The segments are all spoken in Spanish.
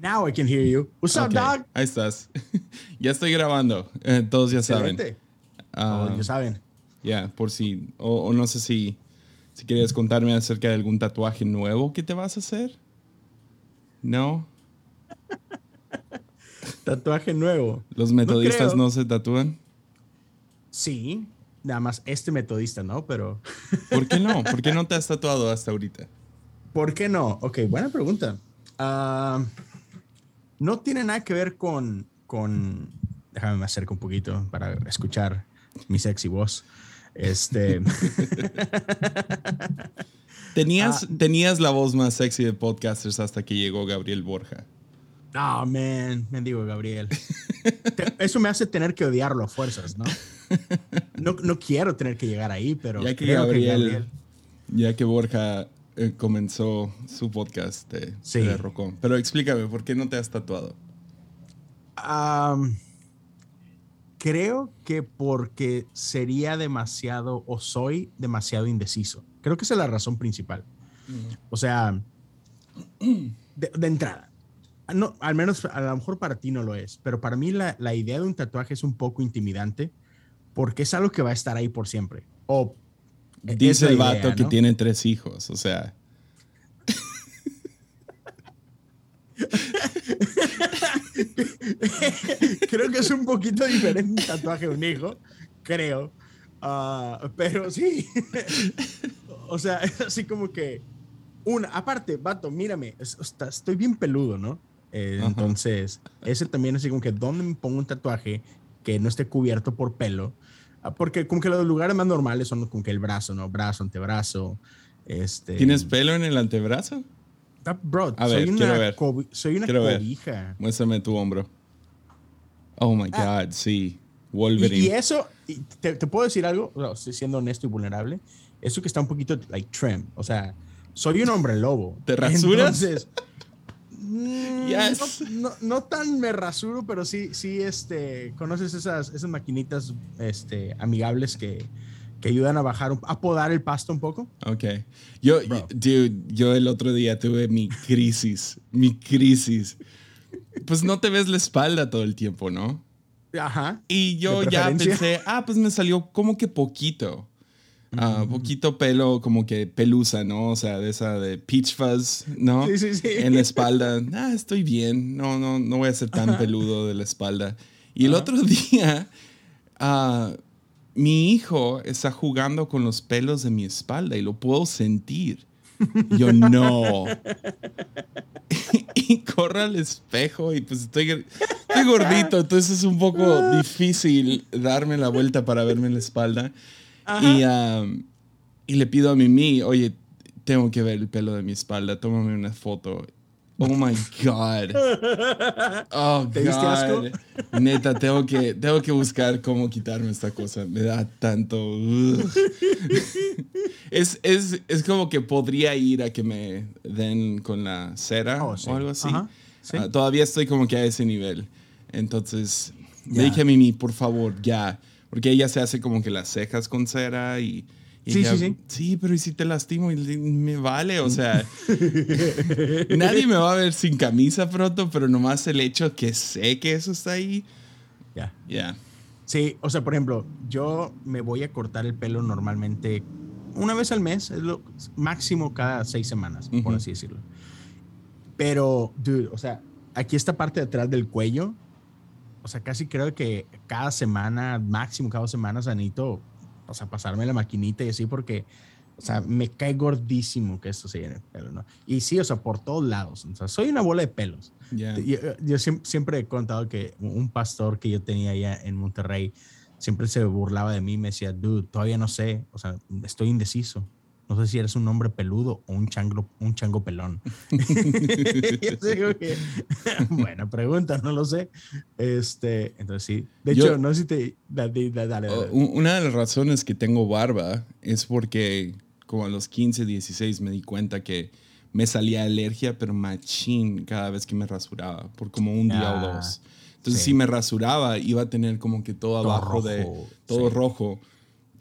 Now I can hear you. What's up, Ok, dog? Ahí estás. ya estoy grabando. Eh, todos ya saben. Ah, Oh, ya saben. Ya, por si. O, o no sé si, si querías contarme acerca de algún tatuaje nuevo que te vas a hacer. ¿No? Tatuaje nuevo. ¿Los metodistas no, se tatúan? Sí, nada más este metodista, ¿no? Pero, ¿Por qué no? ¿Por qué no te has tatuado hasta ahorita? ¿por qué no? Ok, buena pregunta. Ah, no tiene nada que ver con, con, déjame me acerco un poquito para escuchar mi sexy voz. Este, Tenías, Ah. tenías la voz más sexy de podcasters hasta que llegó Gabriel Borja. oh man, me digo Gabriel. Eso me hace tener que odiarlo a fuerzas, ¿no? No, no quiero tener que llegar ahí, pero Ya que creo Gabriel, ya que Borja eh, comenzó su podcast, te, Sí. Pero explícame, ¿por qué no te has tatuado? Creo que porque sería demasiado o soy demasiado indeciso. Creo que esa es la razón principal. O sea, de, de entrada, no, al menos a lo mejor para ti no lo es, pero para mí la, la idea de un tatuaje es un poco intimidante porque es algo que va a estar ahí por siempre. O Dice la el idea, vato que tiene tres hijos, o sea. creo que es un poquito diferente un tatuaje de un hijo, creo. Ah, pero sí. o sea, es así como que. Una, aparte, vato, mírame, estoy bien peludo, ¿no? Eh, entonces, ese también así como que, ¿dónde me pongo un tatuaje que no esté cubierto por pelo? Porque como que los lugares más normales son como que el brazo, ¿no? Brazo, antebrazo. Este, ¿Tienes pelo en el antebrazo? Ah, Bro, A soy ver, una, ver. soy una Quiero ver. cobija. Muéstrame tu hombro. Oh my Ah. God, sí. Y, Wolverine. y eso, y te, te puedo decir algo, no, estoy siendo honesto y vulnerable, eso que está un poquito like trim, o sea, soy un hombre lobo. ¿Te rasuras? Entonces, mm, Yes. no, no- no tan me rasuro, pero sí, sí, este, conoces esas, esas maquinitas este, amigables que, que ayudan a bajar, a podar el pasto un poco. Ok. Yo, Bro. dude, yo el otro día tuve mi crisis, mi crisis. Pues no te ves la espalda todo el tiempo, ¿no? Ajá. Y yo ¿De ya pensé, ah, pues me salió como que poquito. Ah, poquito pelo, como que pelusa, ¿no? O sea, de esa de peach fuzz, ¿no? Sí, sí, sí. En la espalda. Ah, estoy bien. No, no, no voy a ser tan peludo de la espalda. Y el otro día, ah, mi hijo está jugando con los pelos de mi espalda y lo puedo sentir. Yo no. y corro al espejo y pues estoy, estoy gordito, entonces es un poco difícil darme la vuelta para verme en la espalda. Y, um, y le pido a Mimi, oye, tengo que ver el pelo de mi espalda, tómame una foto. Oh my God. Oh ¿Te diste asco? God. Neta, tengo que, tengo que buscar cómo quitarme esta cosa. Me da tanto. Es, es, es como que podría ir a que me den con la cera Oh, sí. o algo así. Ajá, sí. Ah, todavía estoy como que a ese nivel. Entonces, Ya. le dije a Mimi, por favor, ya. Porque ella se hace como que las cejas con cera y. y Sí, ella, sí, sí. pero ¿y si te lastimo? Y me vale, o sea. nadie me va a ver sin camisa pronto, pero nomás el hecho que sé que eso está ahí. Ya. Ya. Sí, o sea, por ejemplo, yo me voy a cortar el pelo normalmente una vez al mes, es lo máximo cada seis semanas, por Ujú. así decirlo. Pero, dude, o sea, aquí esta parte de atrás del cuello, o sea, casi creo que cada semana, máximo cada dos semanas, necesito, o sea, pasarme la maquinita y así, porque, o sea, me cae gordísimo que esto se llene de pelo, ¿no? Y sí, o sea, por todos lados, o sea, soy una bola de pelos. Ya. Yo, yo siem- siempre he contado que un pastor que yo tenía allá en Monterrey siempre se burlaba de mí me decía, dude, todavía no sé, o sea, estoy indeciso. No sé si eres un hombre peludo o un chango, un chango pelón. Buena pregunta, no lo sé. Este, entonces sí. De Yo- hecho, no sé si te... Dale, Oh, dale. u- Una de las razones que tengo barba es porque como a los 15, 16 me di cuenta que me salía alergia, pero machín cada vez que me rasuraba, por como un día Ah, o dos. Entonces, sí. si me rasuraba, iba a tener como que todo, Todo abajo de rojo, todo sí. rojo.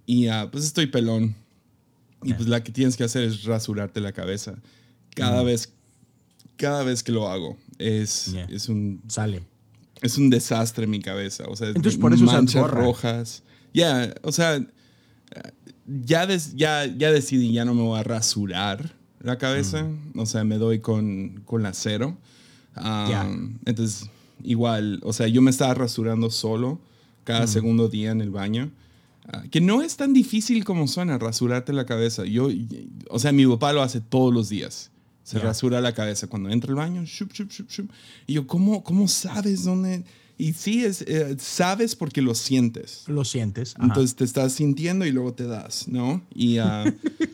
Y ah, pues estoy pelón. Y pues la que tienes que hacer es rasurarte la cabeza. Cada Mm. vez cada vez que lo hago. es, es un... Sale. Es un desastre en mi cabeza. O sea, Entonces, por eso manchas rojas. Ya, o sea, ya, ya, ya decidí, ya no me voy a rasurar la cabeza. Mm. O sea, me doy con, con la cero. Entonces, igual, o sea, yo me estaba rasurando solo cada mm. segundo día en el baño. Ah, que no es tan difícil como suena rasurarte la cabeza. Yo, o sea, mi papá lo hace todos los días. Se rasura la cabeza cuando entra al baño. y yo, ¿cómo, ¿cómo sabes dónde? Y sí, es, eh, sabes porque lo sientes. Lo sientes. Entonces te estás sintiendo y luego te das, ¿no? Y uh, entonces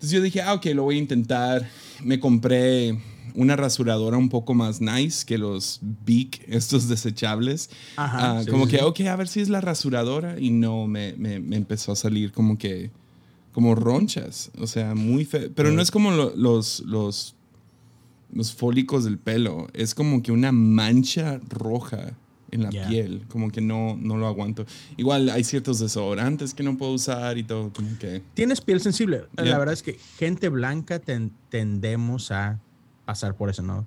yo dije, ah, ok, lo voy a intentar. Me compré una rasuradora un poco más nice que los Big, estos desechables. Ajá, ah, como que, ok, a ver si es la rasuradora. Y no, me, me, me, empezó a salir como que, como ronchas. O sea, muy feo. Pero no es como los, los, los fólicos del pelo. Es como que una mancha roja en la piel, como que no, no lo aguanto. Igual hay ciertos desodorantes que no puedo usar y todo, como que... Tienes piel sensible. La verdad es que gente blanca tendemos a pasar por eso, ¿no?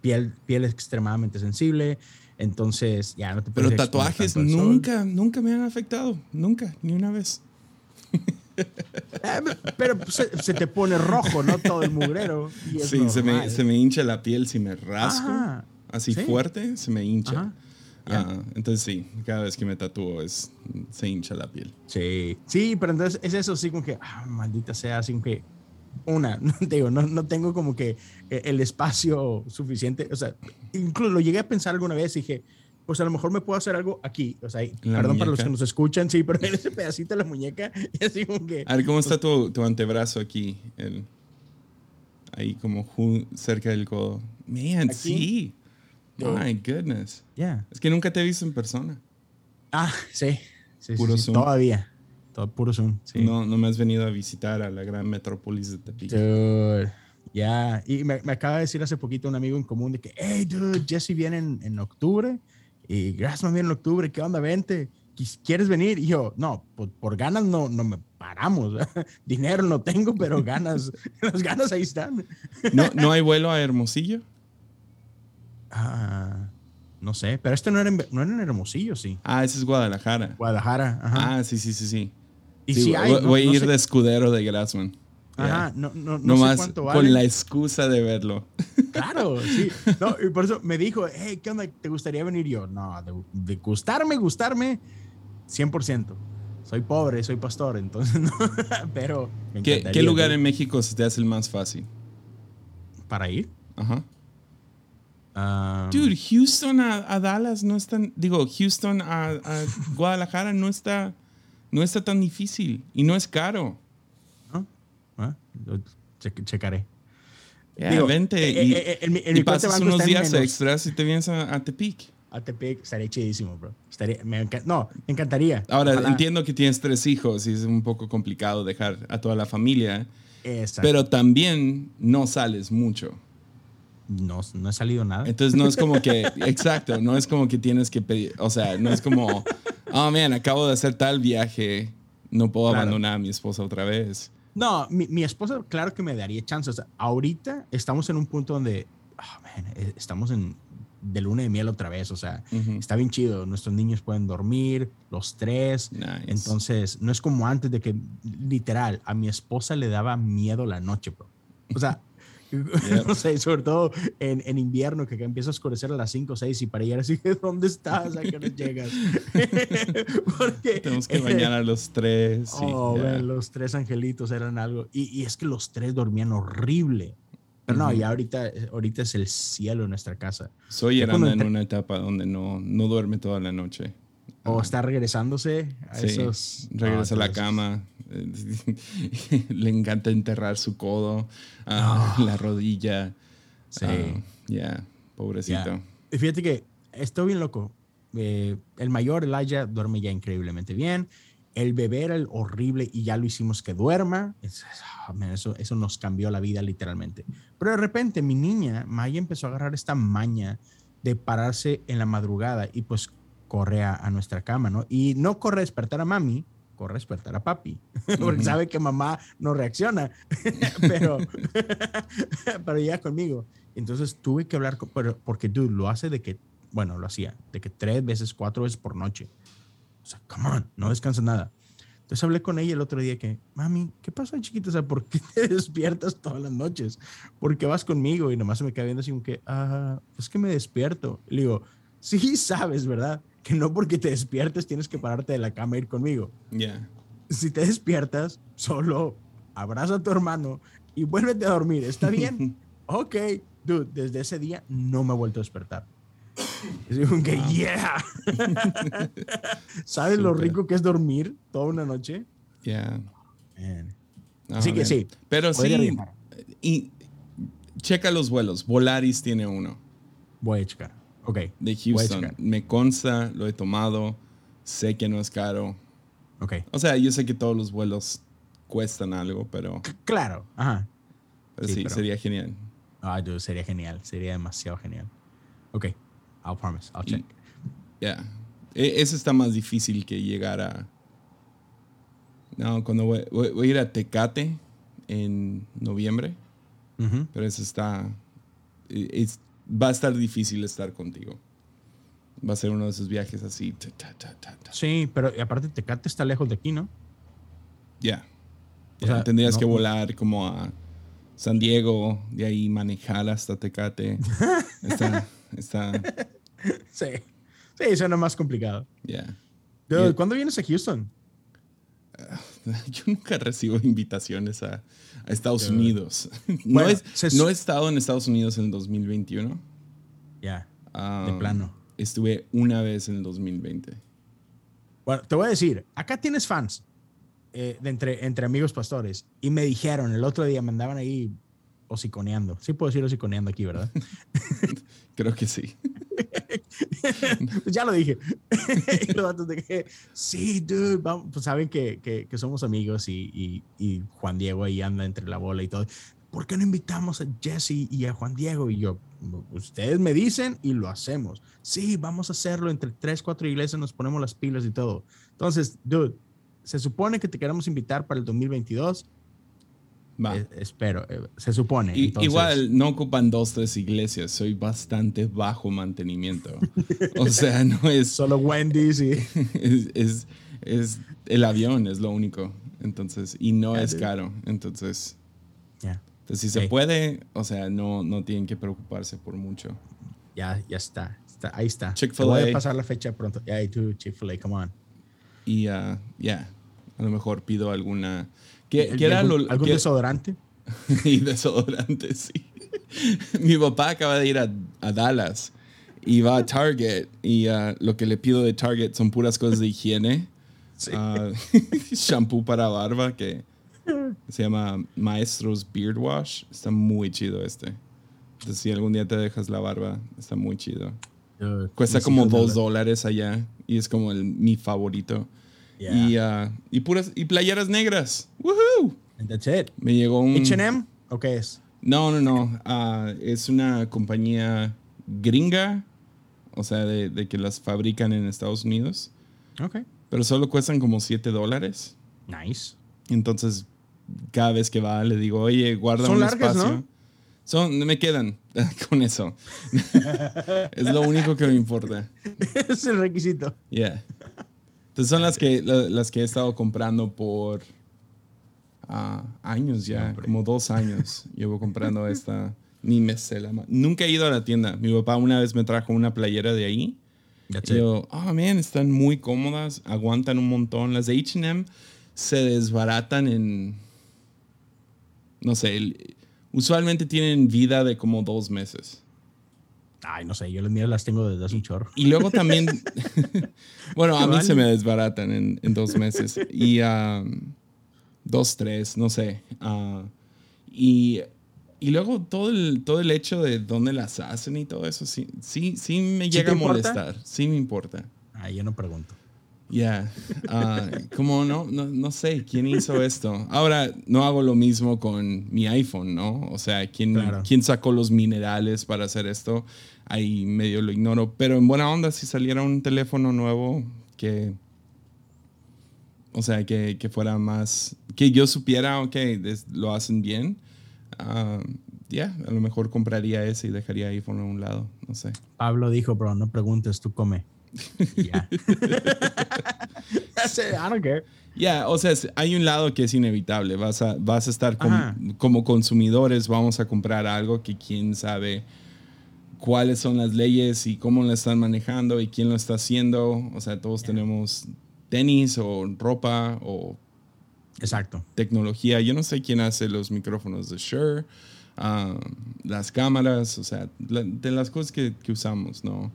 piel, piel extremadamente sensible, entonces ya no te Pero tatuajes nunca, nunca me han afectado, nunca, ni una vez. Eh, pero se, te pone rojo, ¿no? Todo el mugrero. sí, se me, se me, hincha la piel si me rasco. así fuerte, se me hincha. Ah, entonces sí, cada vez que me tatúo es, se hincha la piel. Sí, sí, pero entonces es eso, sí, como que, ah, maldita sea, así como que una, digo, no, no tengo como que eh, el espacio suficiente, o sea, incluso lo llegué a pensar alguna vez y dije, pues a lo mejor me puedo hacer algo aquí, o sea, perdón para los que nos escuchan, sí, pero en ese pedacito de la muñeca, y así como que... A ver, ¿cómo está tu, tu antebrazo aquí? El, ahí como cerca del codo. Man, sí. My goodness. Yeah. Es que nunca te he visto en persona. Ah, sí. sí puro. Todavía. Todo puro Zoom. No, no me has venido a visitar a la gran metrópolis de Tepic. Dude. Ya. Y me, me, acaba de decir hace poquito un amigo en común de que, hey, dude, Jesse viene en, en octubre. Y Grassman viene en octubre. ¿Qué onda? Vente. ¿Quieres venir? Y yo, no, por, por ganas no, no me paramos. Dinero no tengo, pero ganas, las ganas ahí están. ¿No, ¿No hay vuelo a Hermosillo? Ah, no sé, pero este no era, en, no era en Hermosillo, sí. Ah, ese es Guadalajara. Guadalajara, ajá. Ah, sí, sí, sí, sí. Y si hay, voy, a ir de escudero de Grassman. Ajá, no, no, no sé cuánto vale. Con la excusa de verlo. Claro, sí. No, y por eso me dijo, hey, ¿qué onda? ¿Te gustaría venir? yo, no, de, gustarme, gustarme, 100%. Soy pobre, soy pastor, entonces no. Pero me ¿Qué, ¿Qué lugar en México se te hace el más fácil? ¿Para ir? Ajá. Dude, Houston a, Dallas no es tan. Digo, Houston a, Guadalajara no está, no está tan difícil y no es caro. Ah, checaré. vente eh, y, eh, eh, pasas unos días extras y te vienes a, Tepic. A Tepic estaría chidísimo, bro. no, me encantaría. Ahora, entiendo que tienes tres hijos y es un poco complicado dejar a toda la familia. Pero también no sales mucho no, no he salido nada. Entonces no es como que, exacto, no es como que tienes que pedir, o sea, no es como, oh man, acabo de hacer tal viaje, no puedo abandonar a mi esposa otra vez. No, mi, mi, esposa, claro que me daría chance. O sea, ahorita estamos en un punto donde, oh, man, eh, estamos en de luna de miel otra vez. O sea, está bien chido. Nuestros niños pueden dormir, los tres. Entonces, no es como antes de que, literal, a mi esposa le daba miedo la noche, bro. O sea, no sé, sobre todo en, en, invierno, que empieza a oscurecer a las 5 o 6 y para llegar así, ¿dónde estás? ¿A qué hora llegas? Porque, Tenemos que bañar a los tres. Oh, los tres angelitos eran algo. Y, y, es que los tres dormían horrible. Pero no, y ahorita, ahorita es el cielo en nuestra casa. Soy en una etapa donde no, no duerme toda la noche. O está regresándose a sí, esos. Regresa a la cama. Le encanta enterrar su codo, ah, la rodilla. Sí. Ah, ya, pobrecito. Fíjate que estoy bien loco. Eh, el mayor, Elijah, duerme ya increíblemente bien. El bebé era el horrible y ya lo hicimos que duerma. Ah, eso, eso nos cambió la vida literalmente. Pero de repente mi niña, Maya, empezó a agarrar esta maña de pararse en la madrugada y pues corre a, nuestra cama, ¿no? Y no corre a despertar a mami, corre a despertar a papi, porque sabe que mamá no reacciona, pero, pero llega conmigo. Entonces tuve que hablar, con, pero, porque dude, lo hace de que, bueno, lo hacía, de que tres veces, cuatro veces por noche. O sea, come on, no descansa nada. Entonces hablé con ella el otro día que, mami, ¿qué pasa, chiquita? O sea, ¿por qué te despiertas todas las noches? ¿Por qué vas conmigo? Y nomás se me queda viendo así como que, ah, es que me despierto. Y le digo, sí sabes, ¿verdad? Que no porque te despiertes tienes que pararte de la cama e ir conmigo. Ya. Si te despiertas, solo abraza a tu hermano y vuélvete a dormir. ¿Está bien? ok. Dude, desde ese día no me he vuelto a despertar. Es como que, yeah. ¿Sabes lo rico que es dormir toda una noche? Ya. Man. Ah, Así que man. sí. Pero sí, y checa los vuelos. Volaris tiene uno Voy a checar. Ok. de Houston. Me consta, lo he tomado, sé que no es caro. Ok. O sea, yo sé que todos los vuelos cuestan algo, pero, C- Claro. Ajá. pero Sí, sí, pero- sería genial. Ah, dude, sería genial. Sería demasiado genial. Ok. I'll promise. I'll check. Ya. E- Eso está más difícil que llegar a. No, cuando voy, voy- voy a ir a Tecate en noviembre, Ujú. pero eso está. e- es- va a estar difícil estar contigo. Va a ser uno de esos viajes así. ta, ta, ta, ta, ta. Sí, pero aparte Tecate está lejos de aquí, ¿no? Ya. O Ya, sea, Tendrías no- que volar como a San Diego, de ahí manejar hasta Tecate. está. Está. Sí. Sí, suena más complicado. Ya. Dude, Y- ¿Cuándo vienes a Houston? Yo nunca recibo invitaciones a, a Estados. Unidos. No, Bueno, es- se- no he estado en Estados Unidos en el 2021. Ya. Um, plano. Estuve una vez en el 2020. Bueno, te voy a decir, acá tienes fans eh, de entre, entre amigos pastores y me dijeron el otro día, me andaban ahí hociconeando. Sí puedo decir hociconeando aquí, ¿verdad? Creo que sí. ya lo dije. de que, sí, dude, vamos, pues saben que, que, que somos amigos y, y, y Juan Diego ahí anda entre la bola y todo. ¿Por qué no invitamos a Jesse y a Juan Diego? Y yo, ustedes me dicen y lo hacemos. Sí, vamos a hacerlo entre tres, cuatro iglesias, nos ponemos las pilas y todo. Entonces, dude, se supone que te queremos invitar para el 2022. Va. Eh, espero, eh, se supone. Y- Entonces, igual no ocupan dos, tres iglesias. Soy bastante bajo mantenimiento. O sea, no es, Solo Wendy's y... es, es, es el avión, es lo único. Entonces, y no es dude. caro. Entonces, Ya. entonces, si se puede, o sea, no, no tienen que preocuparse por mucho. Ya, ya está. está ahí está. Te Chick-fil-A. Voy a pasar la fecha pronto. Ya, y tú, Chick-fil-A, come on. Y ah, ya, a lo mejor pido alguna. ¿Qué, ¿El- qué era algún, lo algún qué- desodorante? y desodorante, sí. Mi papá acaba de ir a, a Dallas y va a Target y ah, lo que le pido de Target son puras cosas de higiene. Sí. Ah, shampoo para barba que se llama Maestros Beard Wash. Está muy chido este. Entonces, si algún día te dejas la barba, está muy chido. Cuesta como dos dólares allá y es como el, mi favorito. Yeah. Y, ah, y puras y playeras negras. ¡Woohoo! And that's it. Me llegó un. H&M, ¿o qué es? No, no, no. Ah, es una compañía gringa. O sea, de, de que las fabrican en Estados Unidos. Ok. Pero solo cuestan como 7 dólares. Nice. Entonces, cada vez que va, le digo, oye, guarda Son un largas, espacio. ¿no? Son, me quedan con eso. es lo único que me importa. es el requisito. Yeah. Entonces son las que, la- las que he estado comprando por ah, años ya, como dos años. Llevo comprando esta, ni me sé la Nunca he ido a la tienda. Mi papá una vez me trajo una playera de ahí. Y yo, oh man, están muy cómodas, aguantan un montón. Las de HM se desbaratan en, no sé, usualmente tienen vida de como dos meses. Ay, no sé, yo las mías las tengo desde hace un chorro. Y luego también, bueno, a mí Vale. se me desbaratan en, en dos meses. Y um, dos, tres, no sé. Ah, y, y luego todo el, todo el hecho de dónde las hacen y todo eso, sí, sí, sí me ¿Sí llega a importa? molestar. Sí me importa. Ay, yo no pregunto. Ya, ah, como no, no, no sé quién hizo esto. Ahora no hago lo mismo con mi iPhone, ¿no? O sea, ¿quién, Claro. quién sacó los minerales para hacer esto? Ahí medio lo ignoro. Pero en buena onda, si saliera un teléfono nuevo que o sea, que, que, fuera más, que yo supiera, ok, lo hacen bien. Uh, ya, a lo mejor compraría ese y dejaría iPhone a un lado, no sé. Pablo dijo, bro, no preguntes, tú come. Ya. I don't care. Ya, o sea, hay un lado que es inevitable. Vas a, vas a estar como consumidores, vamos a comprar algo que quién sabe cuáles son las leyes y cómo lo están manejando y quién lo está haciendo. O sea, todos tenemos tenis o ropa o Exacto. tecnología. Yo no sé quién hace los micrófonos de Shure, ah, las cámaras, o sea, de las cosas que, que usamos, ¿no?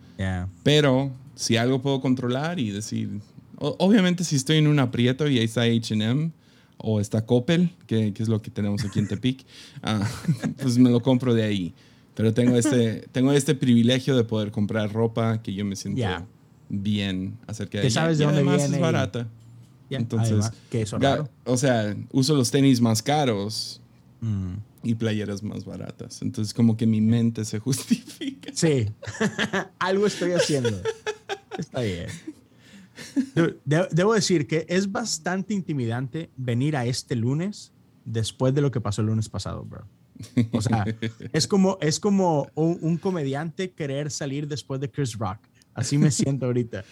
Pero si algo puedo controlar y decir, obviamente si estoy en un aprieto y ahí está HM o está Coppel, que, que, es lo que tenemos aquí en Tepic, ah, pues me lo compro de ahí. Pero tengo este, tengo este privilegio de poder comprar ropa que yo me siento bien acerca de ella. sabes de y además es barata. Entonces, que eso o sea, uso los tenis más caros mm. y playeras más baratas. Entonces, como que mi mente se justifica. Sí, algo estoy haciendo. Está bien. debo decir que es bastante intimidante venir a este lunes después de lo que pasó el lunes pasado, bro. O sea, es como, es como un, comediante querer salir después de Chris Rock. Así me siento ahorita.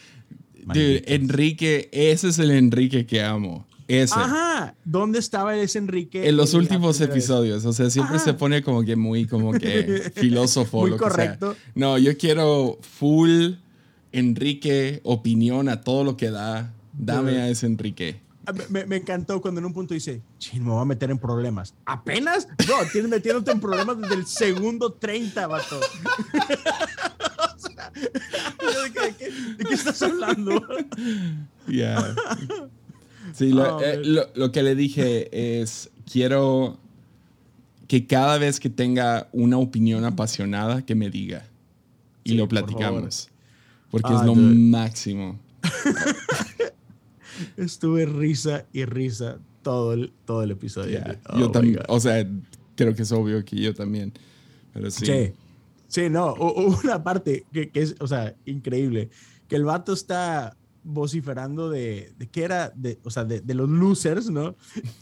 Enrique, ese es el Enrique que amo. Ese. Ajá, ¿dónde estaba ese Enrique? En los últimos episodios, o sea, siempre se pone como que muy, como que filósofo. Muy correcto. No, yo quiero full Enrique, opinión a todo lo que da. Dame a ese Enrique. Ah, me, me, encantó cuando en un punto dice, ching, me voy a meter en problemas. ¿Apenas? No, tienes metiéndote en problemas desde el segundo 30, vato. o sea, ¿de, qué, ¿de, qué, estás hablando? Ya. Sí, oh, eh, lo, lo, que le dije es, quiero que cada vez que tenga una opinión apasionada, que me diga. Y lo platicamos. Porque es lo máximo. Estuve risa y risa todo el, todo el episodio. yo oh también, o sea, creo que es obvio que yo también. Pero sí. Sí, sí no, hubo una parte que, que, es, o sea, increíble, que el vato está vociferando de, de qué era, de, o sea, de, de los losers, ¿no?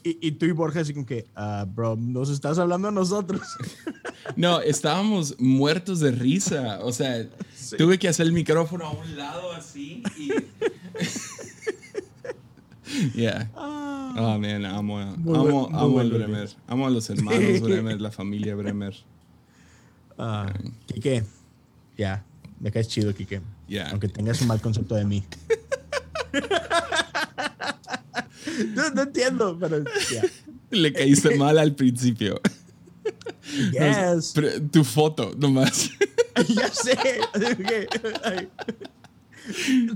Y, y, tú y Borja así como que, uh, bro, nos estás hablando a nosotros. No, estábamos muertos de risa, o sea, tuve que hacer el micrófono a un lado así y... Yeah. Ah, oh, man, amo, amo, amo el Bremer. Amo a los hermanos Bremer, la familia Bremer. Ah, Kike, ya, me caes chido, Kike. Aunque tengas un mal concepto de mí. no, entiendo, pero Le caíste mal al principio. Yes. tu foto, nomás. ya sé.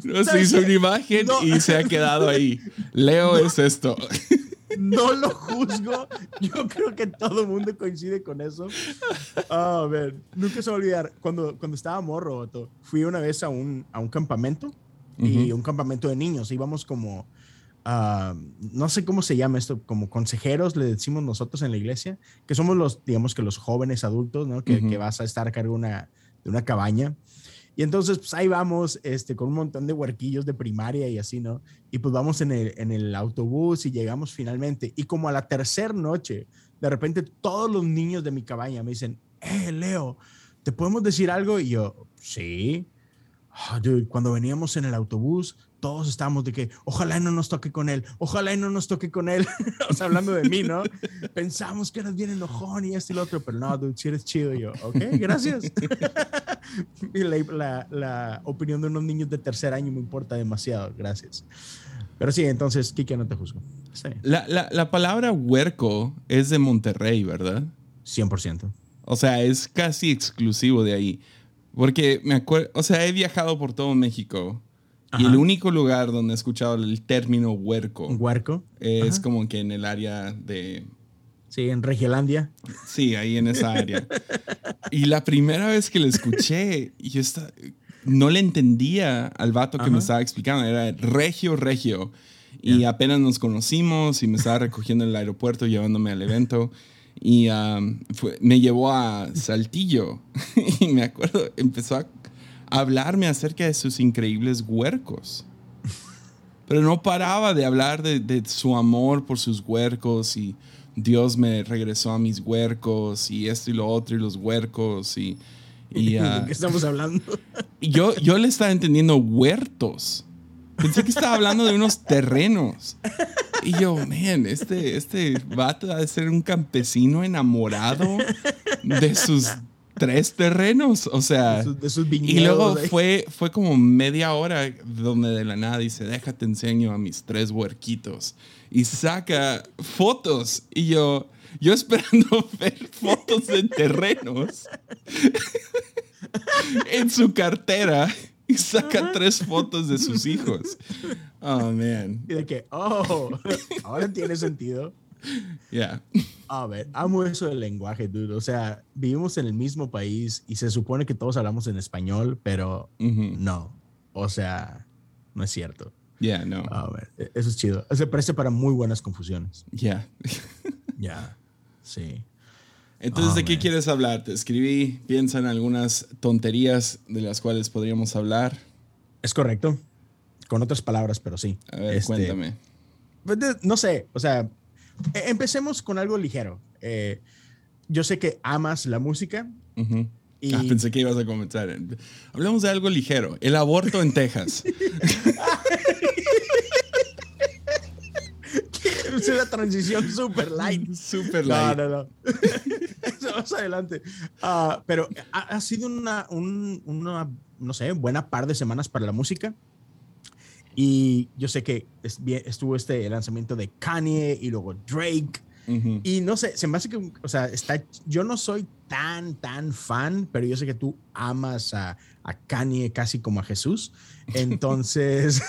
No se hizo una imagen y se ha quedado ahí. Leo es esto. No lo juzgo. Yo creo que todo el mundo coincide con eso. a ver, nunca se va a olvidar. Cuando, cuando estaba morro, fui una vez a un, a un campamento y un campamento de niños. Íbamos como, uh, no sé cómo se llama esto, como consejeros, le decimos nosotros en la iglesia, que somos los, digamos que los jóvenes adultos, ¿no? Que, que vas a estar a cargo una, de una cabaña. Y entonces, pues ahí vamos, este, con un montón de huerquillos de primaria y así, ¿no? Y pues vamos en el, en el autobús y llegamos finalmente. Y como a la tercera noche, de repente todos los niños de mi cabaña me dicen, eh, Leo, ¿te podemos decir algo? Y yo, sí. Ah, cuando veníamos en el autobús, todos estábamos de que ojalá no nos toque con él, ojalá no nos toque con él. o sea, hablando de mí, ¿no? Pensamos que eras bien enojón y este y lo otro, pero no, dude, si eres chido. Y yo, ok, gracias. y la, la, opinión de unos niños de tercer año me importa demasiado, gracias. Pero sí, entonces, Kike, no te juzgo. La, la, la palabra huerco es de Monterrey, ¿verdad? 100%. O sea, es casi exclusivo de ahí. Porque me acuerdo, o sea, he viajado por todo México y el único lugar donde he escuchado el término huerco. ¿Huerco? Es como que en el área de... Sí, en Regiolandia. Sí, ahí en esa área. y la primera vez que lo escuché, yo estaba, no le entendía al vato que me estaba explicando. Era regio, regio. Y apenas nos conocimos y me estaba recogiendo en el aeropuerto, llevándome al evento. Y um, me llevó a Saltillo. y me acuerdo, empezó a hablarme acerca de sus increíbles huercos. pero no paraba de hablar de, de su amor por sus huercos y Dios me regresó a mis huercos y esto y lo otro y los huercos y... y ¿De ah, qué estamos hablando? yo, yo le estaba entendiendo huertos. Pensé que estaba hablando de unos terrenos. Y yo, man, este, este vato ha de ser un campesino enamorado de sus tres terrenos. O sea, De sus- de sus y luego fue, fue como media hora donde de la nada dice, déjate enseño a mis tres huerquitos. Y saca fotos. Y yo, yo esperando ver fotos de terrenos en su cartera. Y saca tres fotos de sus hijos. Oh, man. Y de que, oh, ahora tiene sentido. Yeah. A ver, amo eso del lenguaje, dude. O sea, vivimos en el mismo país y se supone que todos hablamos en español, pero Ujú. no. O sea, no es cierto. Yeah, no. A ver, e- eso es chido. Se presta para muy buenas confusiones. Yeah. Ya, sí. Entonces, Oh, ¿de qué man. quieres hablar? Te escribí, piensa en algunas tonterías de las cuales podríamos hablar. Es correcto. Con otras palabras, pero sí. A ver, Este, cuéntame. pues, No sé, o sea, empecemos con algo ligero. Eh, yo sé que amas la música Ujú. y Ah, pensé que ibas a comenzar. Hablemos de algo ligero. El aborto en Texas. es una transición super light. Super No, light. no, no. Eso más adelante. Ah, pero ha, ha sido una, un- una, no sé, buena par de semanas para la música. Y yo sé que estuvo este lanzamiento de Kanye y luego Drake. Ujú. Y no sé, se me hace que, o sea, está, yo no soy tan, tan fan, pero yo sé que tú amas a, a Kanye casi como a Jesús. Entonces,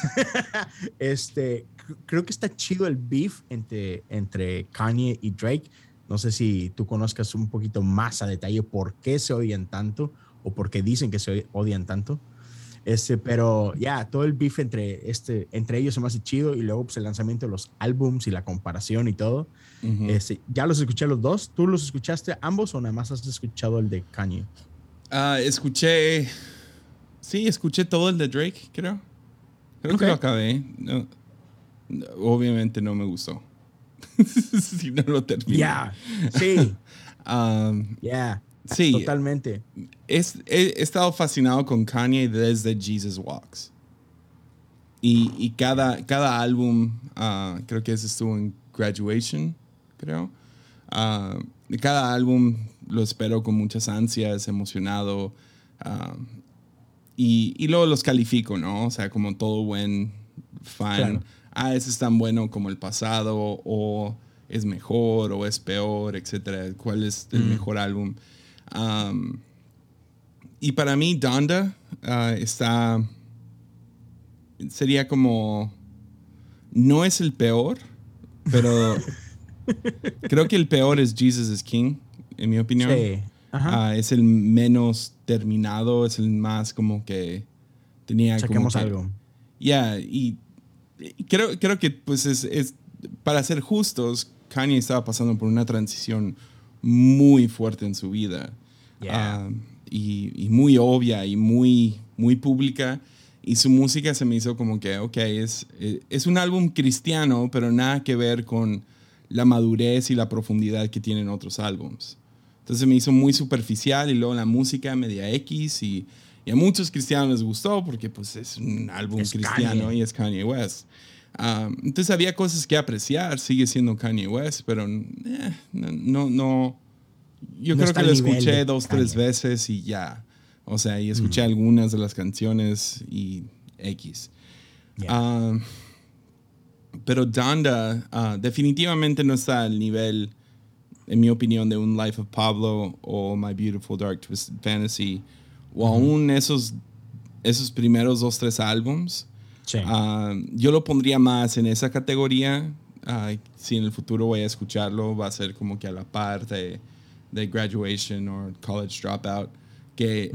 este, cr- creo que está chido el beef entre, entre Kanye y Drake. No sé si tú conozcas un poquito más a detalle por qué se odian tanto o por qué dicen que se odian tanto. Este, pero ya, todo el beef entre, este, entre ellos se me hace chido y luego pues, el lanzamiento de los álbums y la comparación y todo. Ujú. Este, ya los escuché los dos. ¿Tú los escuchaste ambos o nada más has escuchado el de Kanye? Ah, escuché. Sí, escuché todo el de Drake, creo. Creo que lo acabé. No- no, obviamente no me gustó. si no lo terminé. Ya, sí, Um, ya, sí, totalmente. es- he, he estado fascinado con Kanye desde Jesus Walks. Y, y cada, cada álbum, ah, creo que ese estuvo en Graduation, creo. De cada álbum lo espero con muchas ansias, emocionado. ah, y, y luego los califico, ¿no? O sea, como todo buen fan. Claro. Ah, ese es tan bueno como el pasado, o es mejor, o es peor, etcétera. ¿Cuál es el Mm. mejor álbum? Um, y para mí, Donda ah, está. Sería como. No es el peor, pero creo que el peor es Jesus is King, en mi opinión. Sí. Ah, es el menos terminado, es el más como que tenía como Saquemos que- algo. Ya, y, y creo, creo que pues es, es- para ser justos, Kanye estaba pasando por una transición muy fuerte en su vida. Yeah. Ah, y, y muy obvia y muy, muy pública. Y su música se me hizo como que, ok, es, es un álbum cristiano, pero nada que ver con la madurez y la profundidad que tienen otros álbums. Entonces me hizo muy superficial y luego la música media X y, y a muchos cristianos les gustó porque pues es un álbum Es cristiano Kanye. y es Kanye West. Ah, entonces había cosas que apreciar, sigue siendo Kanye West, pero eh, no, no, no- yo No creo que lo escuché dos, tres Kanye. veces y ya. O sea, y escuché Mm. algunas de las canciones y X. Yeah. Ah, pero Donda ah, definitivamente no está al nivel, en mi opinión, de un Life of Pablo o My Beautiful Dark Twisted Fantasy o aún esos, esos primeros dos, tres álbums. Sí. Ah, yo lo pondría más en esa categoría. Ah, si en el futuro voy a escucharlo, va a ser como que a la par de, de Graduation o College Dropout. Que,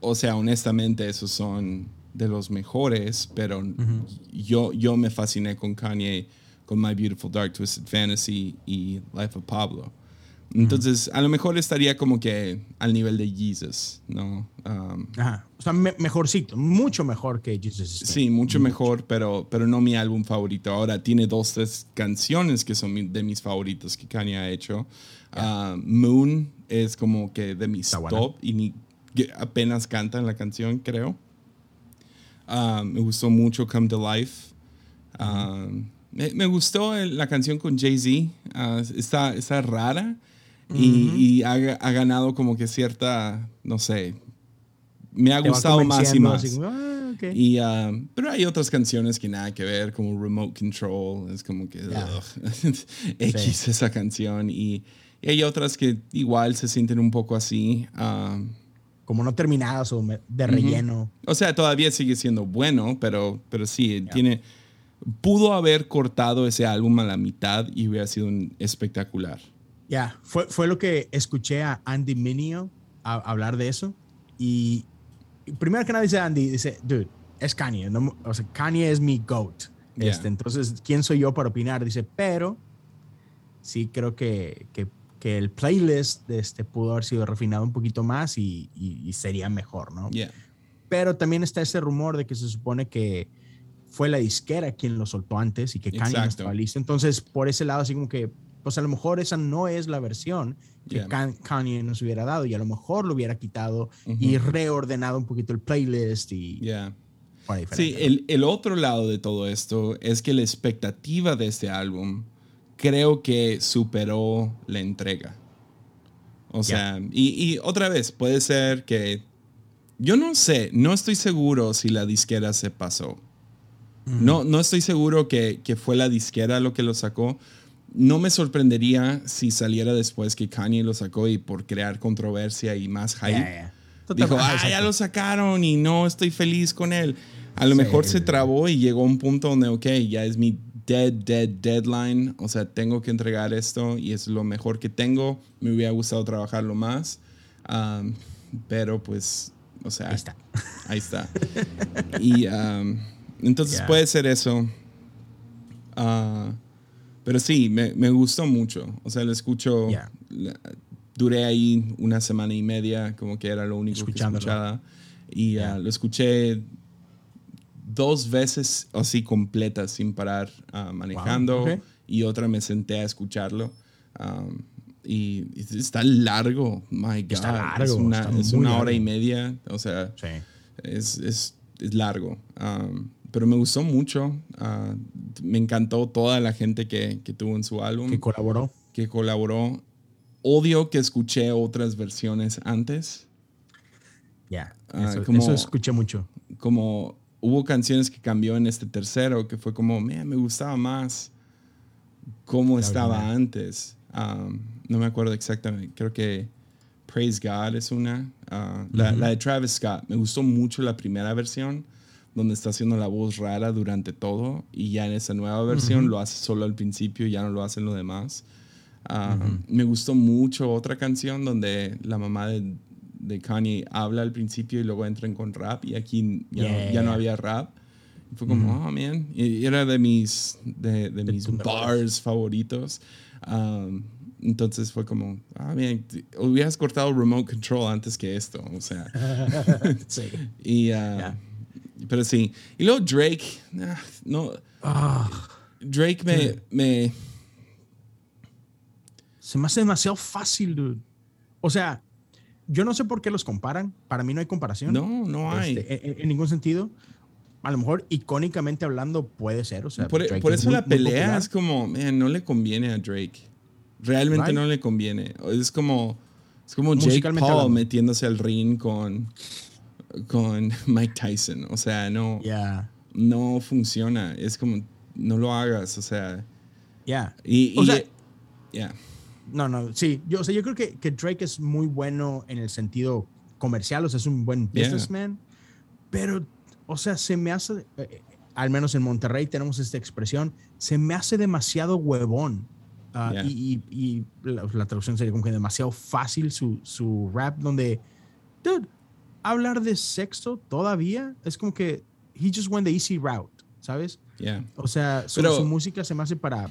o sea, honestamente, esos son de los mejores, pero yo, yo me fasciné con Kanye, con My Beautiful Dark Twisted Fantasy y Life of Pablo. Entonces, a lo mejor estaría como que al nivel de Jesus, ¿no? Um, Ajá. O sea, mejorcito, mucho mejor que Jesus. Sí, mucho mejor, pero, pero no mi álbum favorito. Ahora tiene dos, tres canciones que son de mis favoritos que Kanye ha hecho. Ah, Moon es como que de mis top y ni, apenas canta en la canción, creo. Ah, me gustó mucho Come to Life. Ah, me, gustó la canción con Jay-Z. está, está rara y, ha, ganado como que cierta, no sé, me ha gustado más y más. Ah, y, ah, pero hay otras canciones que nada que ver, como Remote Control, es como que X esa canción. Y, hay otras que igual se sienten un poco así. Ah. como no terminadas o de relleno. O sea, todavía sigue siendo bueno, pero, pero sí, tiene... Pudo haber cortado ese álbum a la mitad y hubiera sido un espectacular. Ya, fue, fue lo que escuché a Andy Minio hablar de eso. Y, primero que nada dice Andy, dice, dude, es Kanye. o sea, Kanye es mi GOAT. Este, entonces, ¿quién soy yo para opinar? Dice, pero sí creo que, que, que, el playlist de este pudo haber sido refinado un poquito más y, y, sería mejor, ¿no? Pero también está ese rumor de que se supone que fue la disquera quien lo soltó antes y que Kanye no estaba listo. Entonces, por ese lado, así como que pues a lo mejor esa no es la versión que Kanye nos hubiera dado y a lo mejor lo hubiera quitado y reordenado un poquito el playlist y... Sí, el, el, otro lado de todo esto es que la expectativa de este álbum creo que superó la entrega. O sea, y, y, otra vez, puede ser que... Yo no sé, no estoy seguro si la disquera se pasó. No, no estoy seguro que, que, fue la disquera lo que lo sacó, no me sorprendería si saliera después que Kanye lo sacó y por crear controversia y más hype. Dijo, ah, ya lo sacaron y no estoy feliz con él. A lo mejor se trabó y llegó a un punto donde, ok, ya es mi dead, dead deadline. O sea, tengo que entregar esto y es lo mejor que tengo. Me hubiera gustado trabajarlo más. pero pues, o sea, ahí está. Ahí está. y entonces puede ser eso. Uh, pero sí, me, me, gustó mucho. O sea, lo escucho. duré ahí una semana y media, como que era lo único que escuchaba. Y ah, lo escuché dos veces así completas, sin parar, ah, manejando. Y otra me senté a escucharlo. y, está largo, my God. Está largo, es una, es una hora y media. O sea, es, es, es, largo pero me gustó mucho. Ah, me encantó toda la gente que, que, tuvo en su álbum. Que colaboró. Que colaboró. Odio que escuché otras versiones antes. Ya, ah, eso, escuché mucho. Como hubo canciones que cambió en este tercero, que fue como, me gustaba más cómo estaba antes. Ah, no me acuerdo exactamente, creo que Praise God es una. la, la de Travis Scott, me gustó mucho la primera versión donde está haciendo la voz rara durante todo y ya en esa nueva versión lo hace solo al principio y ya no lo hace en lo demás. Ah, me gustó mucho otra canción donde la mamá de, de, Kanye habla al principio y luego entran con rap y aquí ya, no, había rap. fue como, oh, man. Y era de mis, de, de mis bars favoritos. entonces fue como, ah, bien, hubieras cortado remote control antes que esto. O sea. sí. Y. Uh, pero sí. Y luego Drake, no. Ah. Drake me, me. Se me hace demasiado fácil, dude. O sea, yo no sé por qué los comparan. Para mí no hay comparación. No, no hay. Este, en, ningún sentido. A lo mejor icónicamente hablando puede ser. O sea, por, eso la pelea es como, no le conviene a Drake. Realmente no le conviene. Es como, es como Jake Paul metiéndose al ring con con Mike Tyson. O sea, no, no funciona. Es como, no lo hagas. O sea, ya. Y, o sea, No, no, sí. Yo, o sea, yo creo que, que, Drake es muy bueno en el sentido comercial, o sea, es un buen businessman. Pero, o sea, se me hace, eh, al menos en Monterrey tenemos esta expresión, se me hace demasiado huevón. Ah, y, y, la, la, traducción sería como que demasiado fácil su, su rap, donde, dude, hablar de sexo todavía es como que he just went the easy route, ¿sabes? Yeah. O sea, su, música se me hace para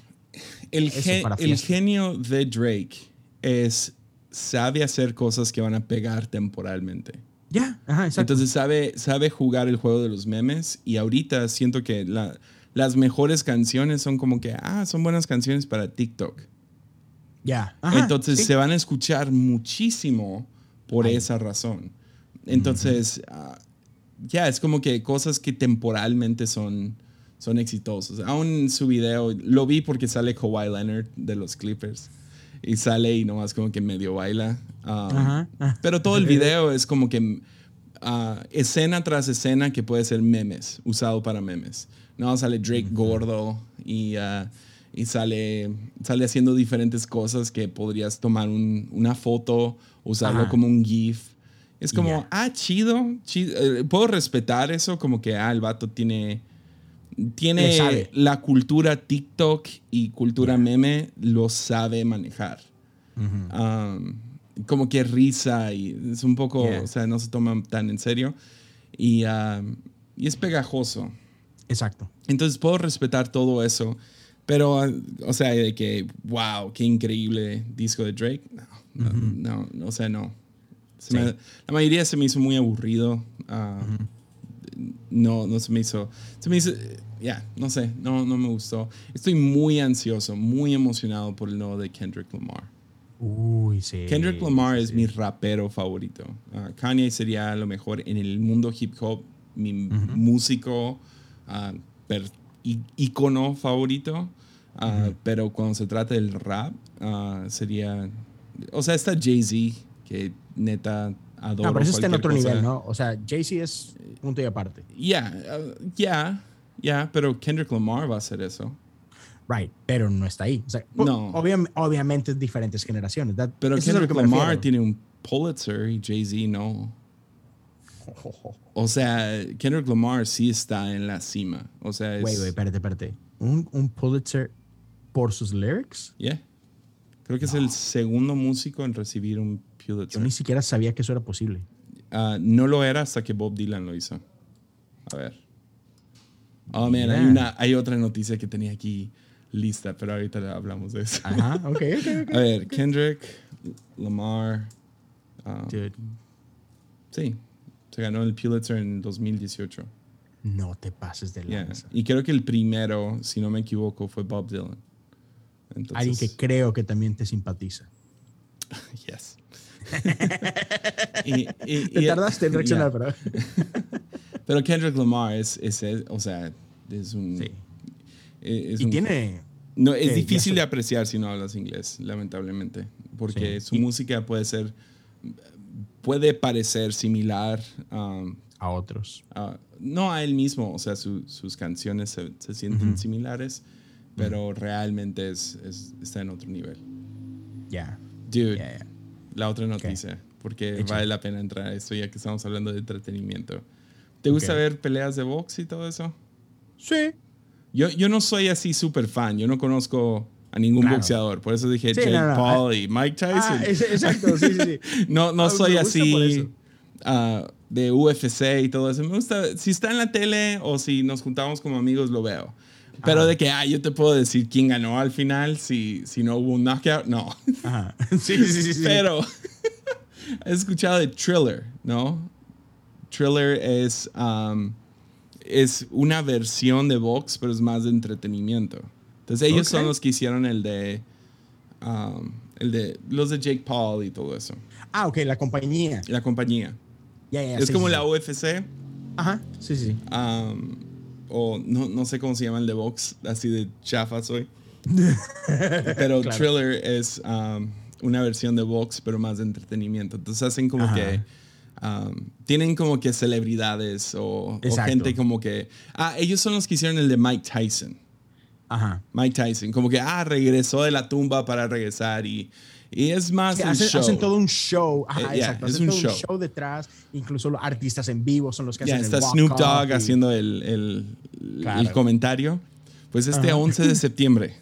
el, el genio de Drake es sabe hacer cosas que van a pegar temporalmente. Ya, exacto. Entonces sabe, sabe jugar el juego de los memes y ahorita siento que la- las mejores canciones son como que, ah, son buenas canciones para TikTok. ya. Entonces sí. se van a escuchar muchísimo por Ay. esa razón. Entonces, ah, ya, es como que cosas que temporalmente son, son exitosas. Aún su video, lo vi porque sale Kawhi Leonard de los Clippers. Y sale y nomás como que medio baila. Um, Ajá. Pero todo el video es como que ah, escena tras escena que puede ser memes, usado para memes. No, sale Drake gordo y, ah, y sale, sale haciendo diferentes cosas que podrías tomar un- una foto, usarlo Ajá. como un GIF. Es como, Ya. ah, chido, chido. Eh, Puedo respetar eso, como que, ah, el vato tiene, tiene la cultura TikTok y cultura meme, lo sabe manejar. Um, como que risa y es un poco, Yeah. o sea, no se toma tan en serio y, um, y es pegajoso. Exacto. Entonces puedo respetar todo eso, pero, uh, o sea, de que, wow, qué increíble disco de Drake. No, no, no, o sea, no. Sí. me- la mayoría se me hizo muy aburrido. ah, No, no se me hizo. Se me hizo. Ya, no sé, no, no me gustó. Estoy muy ansioso, muy emocionado por el nuevo de Kendrick Lamar. Uy, sí. Kendrick Lamar sí, es mi rapero favorito. Ah, Kanye sería lo mejor en el mundo hip hop, mi músico, ah, per- ícono favorito. Ah, Pero cuando se trata del rap, sería. O sea, está Jay-Z, que neta adoro. No, pero eso está en otro cosa. nivel, ¿no? O sea, Jay-Z es punto y aparte. Ya, ah, ya, ya, pero Kendrick Lamar va a hacer eso. Right, pero no está ahí. O sea, No. obviam- obviamente es diferentes generaciones. That- Pero Kendrick Lamar tiene un Pulitzer y Jay-Z no. O sea, Kendrick Lamar sí está en la cima. O sea, es. Wait, wait, espérate, espérate. ¿Un, un Pulitzer por sus lyrics? Yeah. Creo que es el segundo músico en recibir un Yo Pulitzer. ni siquiera sabía que eso era posible. Ah, no lo era hasta que Bob Dylan lo hizo. A ver. Oh, man, hay, una, hay otra noticia que tenía aquí lista, pero ahorita hablamos de eso. Ajá, ok, ok, ok. A ver, Kendrick Lamar. ah, Dude, sí, se ganó el Pulitzer en 2018. no te pases de Yeah. lanza. Y creo que el primero, si no me equivoco, fue Bob Dylan. Entonces, Alguien que creo que también te simpatiza. Yes. Y, y- Te y- tardaste en reaccionar, yeah. pero... Pero Kendrick Lamar es, es, es- o sea, es un... Sí. es Y un- tiene... No, es difícil de apreciar si no hablas inglés, lamentablemente. Porque Sí. su Y- música puede ser... Puede parecer similar um, A otros. no a él mismo, o sea, su- sus canciones se, se sienten similares, pero realmente es, es- está en otro nivel. Ya. Dude, Ya, ya. La otra noticia, porque vale la pena entrar a esto ya que estamos hablando de entretenimiento. ¿Te gusta ver peleas de box y todo eso? Sí. Yo, yo no soy así súper fan, yo no conozco a ningún Claro. boxeador, por eso dije Sí, Jake no, no, Paul y Mike Tyson. Ah, es- exacto, sí, sí, sí. no no Ah, soy así eso. ah, de UFC y todo eso. Me gusta, si está en la tele o si nos juntamos como amigos, lo veo. Pero Ajá. de que, ah, yo te puedo decir quién ganó al final si, si no hubo un knockout, no. Ajá. Sí, sí, sí. sí. Pero he escuchado de Thriller, ¿no? Thriller es, um, es una versión de box, pero es más de entretenimiento. Entonces ellos Ok. son los que hicieron el de, um, el de los de Jake Paul y todo eso. Ah, ok, la compañía. La compañía. Ya, ya, es sí, como sí, la. UFC, Ajá, sí, sí. um, o no, no sé cómo se llama el de box, así de chafa soy. Pero Claro. Thriller es um, una versión de box, pero más de entretenimiento. Entonces hacen como Ajá. que. um, tienen como que celebridades o, o gente como que. Ah, ellos son los que hicieron el de Mike Tyson. Ajá. Mike Tyson, como que, ah, regresó de la tumba para regresar y, y es más Sí, un hacen, show. hacen todo un show. Ajá, Eh, yeah, exacto. es un todo show. detrás. Incluso los artistas en vivo son los que Ya hacen está el Snoop Dogg y- haciendo el, el, el Claro. comentario. Pues este Ajá. 11 de septiembre,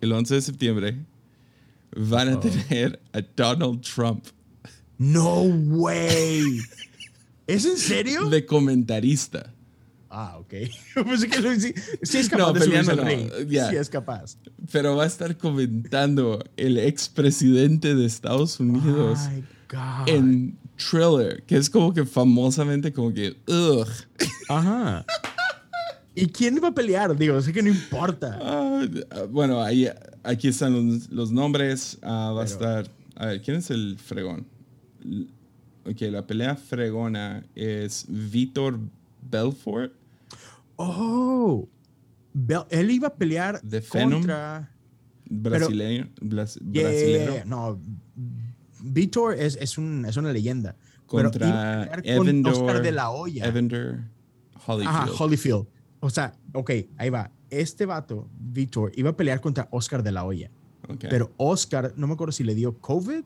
el 11 de septiembre, van a tener a Donald Trump No way. ¿Es en serio? de comentarista. Ah, ok. Pensé que lo- sí, sí es capaz No, de subirse no. Sí es capaz. Pero va a estar comentando el expresidente de Estados Unidos en Thriller, que es como que famosamente como que, ugh. Ajá. ¿Y quién va a pelear? Digo, sé que no importa. Ah, bueno, ahí, aquí están los, los nombres. Ah, va a estar. A ver, ¿quién es el fregón? Ok, la pelea fregona es Vitor Belfort. Oh. Él iba a pelear The Venom. contra. Brasileño. blas- Yeah, brasilero. No. Vitor es, es, un, es una leyenda. Contra con Evander. Oscar de la Hoya. Evander Holyfield. Ajá, Holyfield. O sea, ok, ahí va. Este vato, Vitor, iba a pelear contra Oscar de la Hoya. Ok. Pero Oscar, no me acuerdo si le dio COVID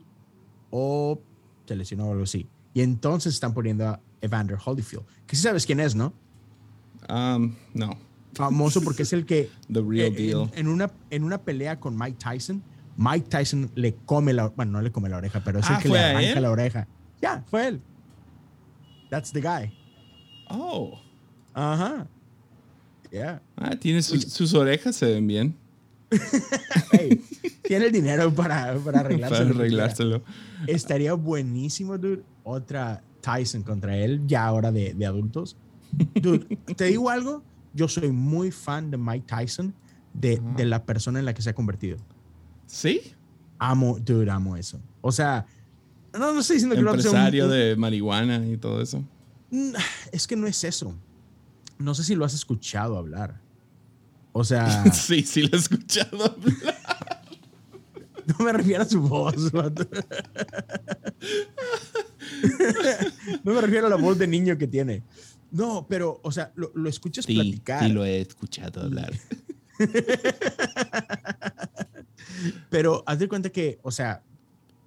o se lesionó o algo así. Y entonces están poniendo a Evander Holyfield. Que sí sabes quién es, ¿no? Um, no. Famoso porque es el que The real eh, deal. En, una, en una pelea con Mike Tyson, Mike Tyson le come la, bueno, no le come la oreja, pero es Ah, el que ¿fue le arranca él? la oreja. Ya, fue él. That's the guy. Oh. Ajá. Yeah. Ah, tiene sus, sus orejas, se ven bien. Hey, tiene el dinero para, para arreglarse. Para arreglárselo. Estaría buenísimo, dude. Otra Tyson contra él, ya ahora de, de adultos. Dude, te digo algo. Yo soy muy fan de Mike Tyson, de, de la persona en la que se ha convertido. ¿Sí? Amo, dude, amo eso. O sea, no, no estoy diciendo que un- Empresario un- de marihuana y todo eso. Mm, Es que no es eso. No sé si lo has escuchado hablar. O sea, Sí, sí lo he escuchado hablar. no me refiero a su voz. vato. No me refiero a la voz de niño que tiene. No, pero, o sea, lo, lo escuchas platicar. he escuchado hablar. Pero haz de cuenta que, o sea,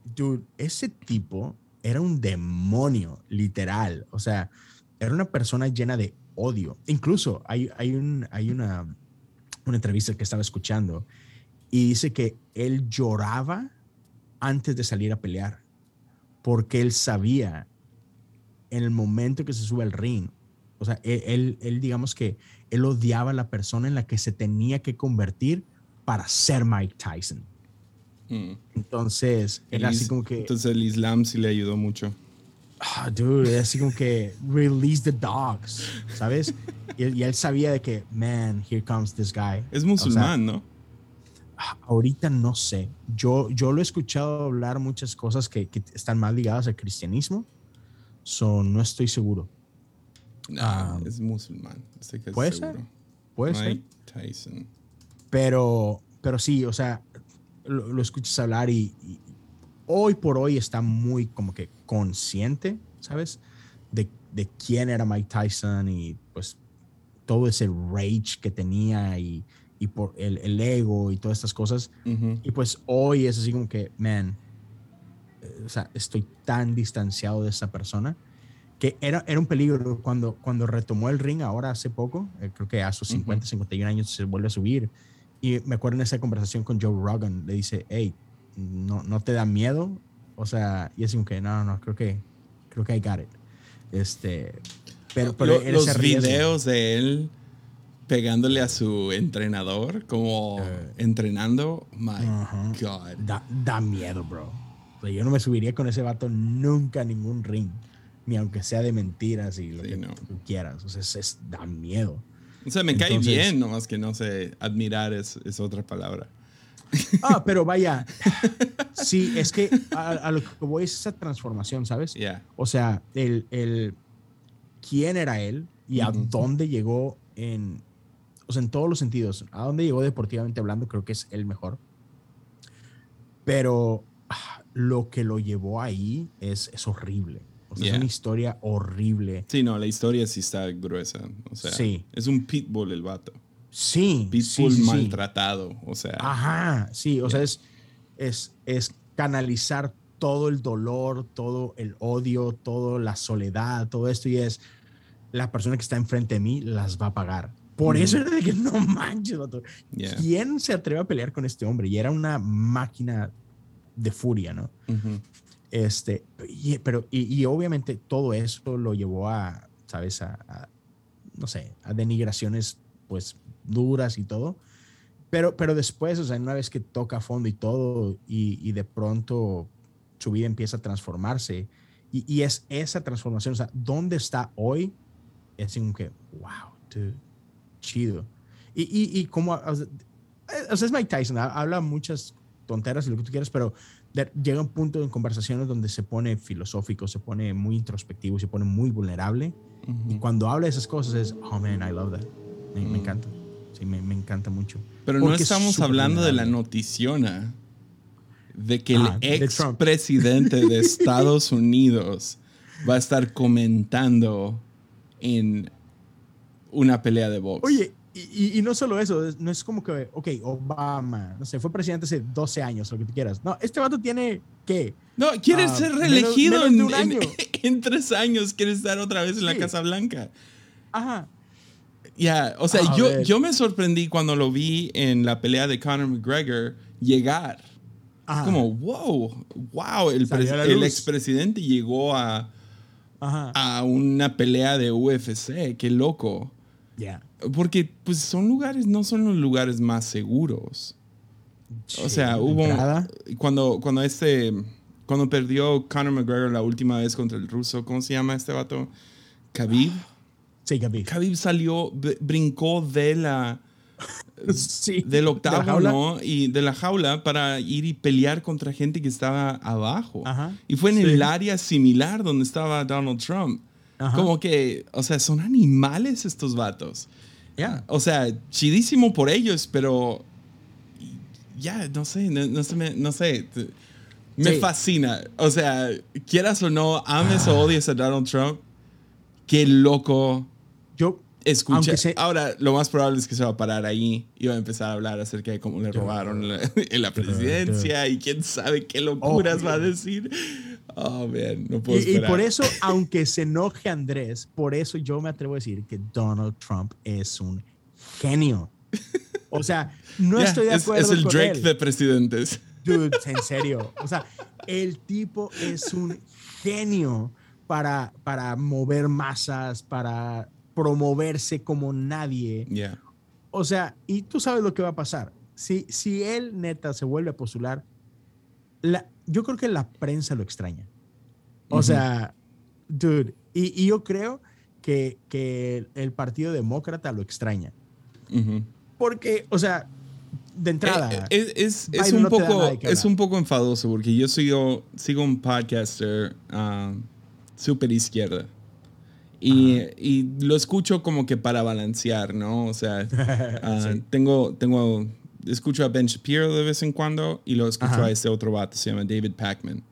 dude, ese tipo era un demonio, literal. O sea, era una persona llena de odio. Incluso hay, hay, un, hay una, una entrevista que estaba escuchando y dice que él lloraba antes de salir a pelear porque él sabía en el momento que se sube al ring, o sea, él, él, él, digamos que él odiaba a la persona en la que se tenía que convertir para ser Mike Tyson. Mm. Entonces, El era así como que, Entonces el Islam sí le ayudó mucho. ah, dude, era así como que, release the dogs, ¿sabes? Y, él- y él sabía de que, man, here comes this guy. Es O sea, musulmán, ¿no? ah, ahorita no sé. Yo, yo lo he escuchado hablar muchas cosas que, que están más ligadas al cristianismo. So, no estoy seguro. No, ah, es musulmán. Estoy casi puede seguro. ser, Puede ser. Mike Tyson. Pero, pero sí, o sea, lo, lo escuchas hablar y, y hoy por hoy está muy como que consciente, ¿sabes? De, de quién era Mike Tyson y pues todo ese rage que tenía y, y por el, el ego y todas estas cosas. Ujú. Y pues hoy es así como que, man, eh, o sea, estoy tan distanciado de esa persona que era, era un peligro cuando, cuando retomó el ring ahora hace poco, eh, creo que a sus 50, 51 años se vuelve a subir. Y me acuerdo en esa conversación con Joe Rogan, le dice, hey, ¿no, no te da miedo? O sea, y es como que, no, no, creo que, creo que I got it. Este, pero, pero Lo- él los videos de él pegándole a su entrenador, como Eh. entrenando, my Ajá. God. Da, da miedo, bro. O sea, yo no me subiría con ese vato nunca a ningún ring. Ni aunque sea de mentiras y lo Sí, que no. tú quieras. O sea, es, es- da miedo. O sea, me cae bien, nomás que no sé, admirar es, es otra palabra. Ah, pero vaya. Sí, es que a, a lo que voy es esa transformación, ¿sabes? Yeah. O sea, el, el quién era él y a dónde llegó en, o sea, en todos los sentidos. A dónde llegó deportivamente hablando, creo que es el mejor. Pero ah, lo que lo llevó ahí es, es horrible. O sea, Yeah. es una historia horrible. Sí, no, la historia sí está gruesa. O sea, Sí. es un pitbull el vato. Sí. Pitbull sí, maltratado. O sea, Ajá, sí, o sea, es, es, es canalizar todo el dolor, todo el odio, toda la soledad, todo esto y es la persona que está enfrente de mí las va a pagar. Por Ujú. eso era de que no manches, vato. yeah. ¿Quién se atreve a pelear con este hombre? Y era una máquina de furia, ¿no? Ujú. Este, y, pero, y, obviamente todo eso lo llevó a, ¿sabes? A, a no sé, a denigraciones pues duras y todo. Pero, pero después, o sea, una vez que toca fondo y todo, y, de pronto su vida empieza a transformarse, y, es esa transformación, o sea, ¿dónde está hoy? Es como que, wow, dude, chido. Y, y, y como, o sea, es Mike Tyson, habla muchas tonteras y lo que tú quieras, pero de, llega un punto en conversaciones donde se pone filosófico, se pone muy introspectivo, se pone muy vulnerable. Uh -huh. Y cuando habla de esas cosas es, oh man, I love that. Me, uh -huh. me encanta. Sí, me, me, encanta mucho. Pero no estamos hablando de la noticiona de que ah, el ex presidente de Estados Unidos va a estar comentando en una pelea de box. Oye, y, y, no solo eso, no es como que, ok, Obama, no sé, fue presidente hace 12 años, lo que tú quieras. No, este vato tiene, ¿qué? No, quiere uh, ser reelegido menos, menos en, en, en, tres años, quiere estar otra vez en la Casa Blanca. Ajá. Ya, yeah, o sea, yo, yo me sorprendí cuando lo vi en la pelea de Conor McGregor llegar. Ajá. Como, wow, wow, el, el expresidente llegó a, Ajá. a una pelea de UFC, qué loco. Yeah. Porque pues son lugares, no son los lugares más seguros. O sea, hubo cuando cuando este cuando perdió Conor McGregor la última vez contra el ruso, ¿cómo se llama este vato? Khabib. Sí, Khabib. Khabib salió, brincó de la sí, del octavo, ¿no? Y de la jaula para ir y pelear contra gente que estaba abajo. Ajá. Y fue en sí. el área similar donde estaba Donald Trump. Ajá. Como que, o sea, son animales estos vatos. Yeah. O sea, chidísimo por ellos, pero ya, no sé, no, no, sé, no sé. Me sí. fascina. O sea, quieras o no, ames ah. o odies a Donald Trump, qué loco. Yo, escucha. Se... Ahora, lo más probable es que se va a parar ahí y va a empezar a hablar acerca de cómo le robaron la, en la presidencia y quién sabe qué locuras oh, va a decir. Oh, man, no puedo y, y, por eso, aunque se enoje Andrés, por eso yo me atrevo a decir que Donald Trump es un genio. O sea, no yeah, estoy de acuerdo es, es el con Drake él. de presidentes. Dude, en serio. O sea, el tipo es un genio para, para mover masas, para promoverse como nadie. Yeah. O sea, y tú sabes lo que va a pasar. Si, si él neta se vuelve a postular, la, yo creo que la prensa lo extraña. O uh -huh. sea, dude, y, y, yo creo que, que el Partido Demócrata lo extraña. Uh -huh. Porque, o sea, de entrada. Eh, es, es, es un, no poco, es un poco enfadoso porque yo sigo, sigo un podcaster uh, súper izquierda. Y, y, lo escucho como que para balancear, ¿no? O sea, uh, sí. tengo, tengo escucho a Ben Shapiro de vez en cuando y lo escucho Ajá. a este otro vato, se llama David Packman.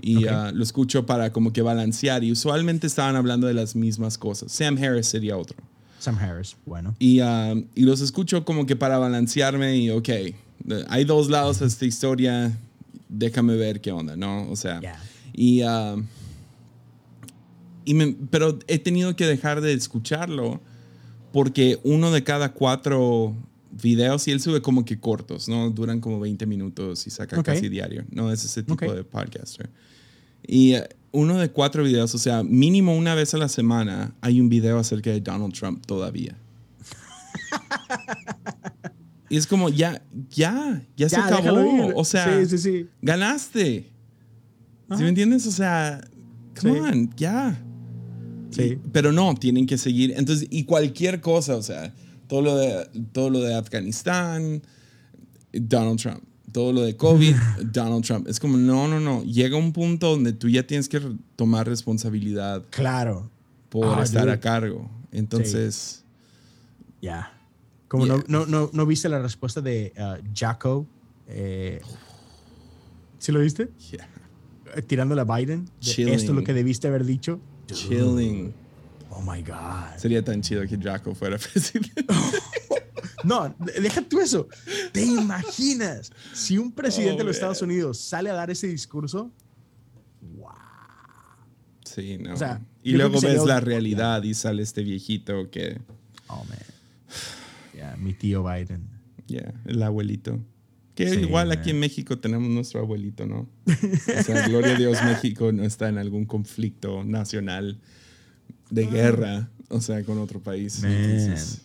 Y okay. uh, lo escucho para como que balancear y usualmente estaban hablando de las mismas cosas. Sam Harris sería otro. Sam Harris, bueno. Y, uh, y los escucho como que para balancearme y, ok, hay dos lados a esta historia, déjame ver qué onda, ¿no? O sea, yeah. y... Uh, y me, pero he tenido que dejar de escucharlo porque uno de cada cuatro videos y él sube como que cortos, ¿no? Duran como 20 minutos y saca okay. casi diario, ¿no? Es ese tipo okay. de podcaster. Y uh, uno de cuatro videos, o sea, mínimo una vez a la semana hay un video acerca de Donald Trump todavía. y es como, ya, ya, ya, ya se acabó. O sea, sí, sí, sí. ganaste. Ajá. ¿Sí me entiendes? O sea, come on, ya. Sí. Y, pero no, tienen que seguir. Entonces, y cualquier cosa, o sea, todo lo de, todo lo de Afganistán, Donald Trump. Todo lo de COVID, Donald Trump. Es como, no, no, no. Llega un punto donde tú ya tienes que tomar responsabilidad. Claro. Por oh, estar dude. a cargo. Entonces. Ya. Yeah. Como yeah. no, no, no, no, viste la respuesta de uh, Jacko. Eh, ¿Sí lo viste? Yeah. Tirándole a Biden. De, esto es lo que debiste haber dicho. Chilling. Oh my God. Sería tan chido que Jacko fuera presidente. no, deja tú eso. ¿Te imaginas si un presidente oh, de los Estados Unidos sale a dar ese discurso? Wow. Sí, no. O sea, y luego ves la realidad y sale este viejito que. Oh, man. Yeah, mi tío Biden. Yeah, el abuelito. Que sí, igual man. aquí en México tenemos nuestro abuelito, ¿no? O sea, gloria a Dios, México no está en algún conflicto nacional de guerra, o sea, con otro país. Man. Entonces,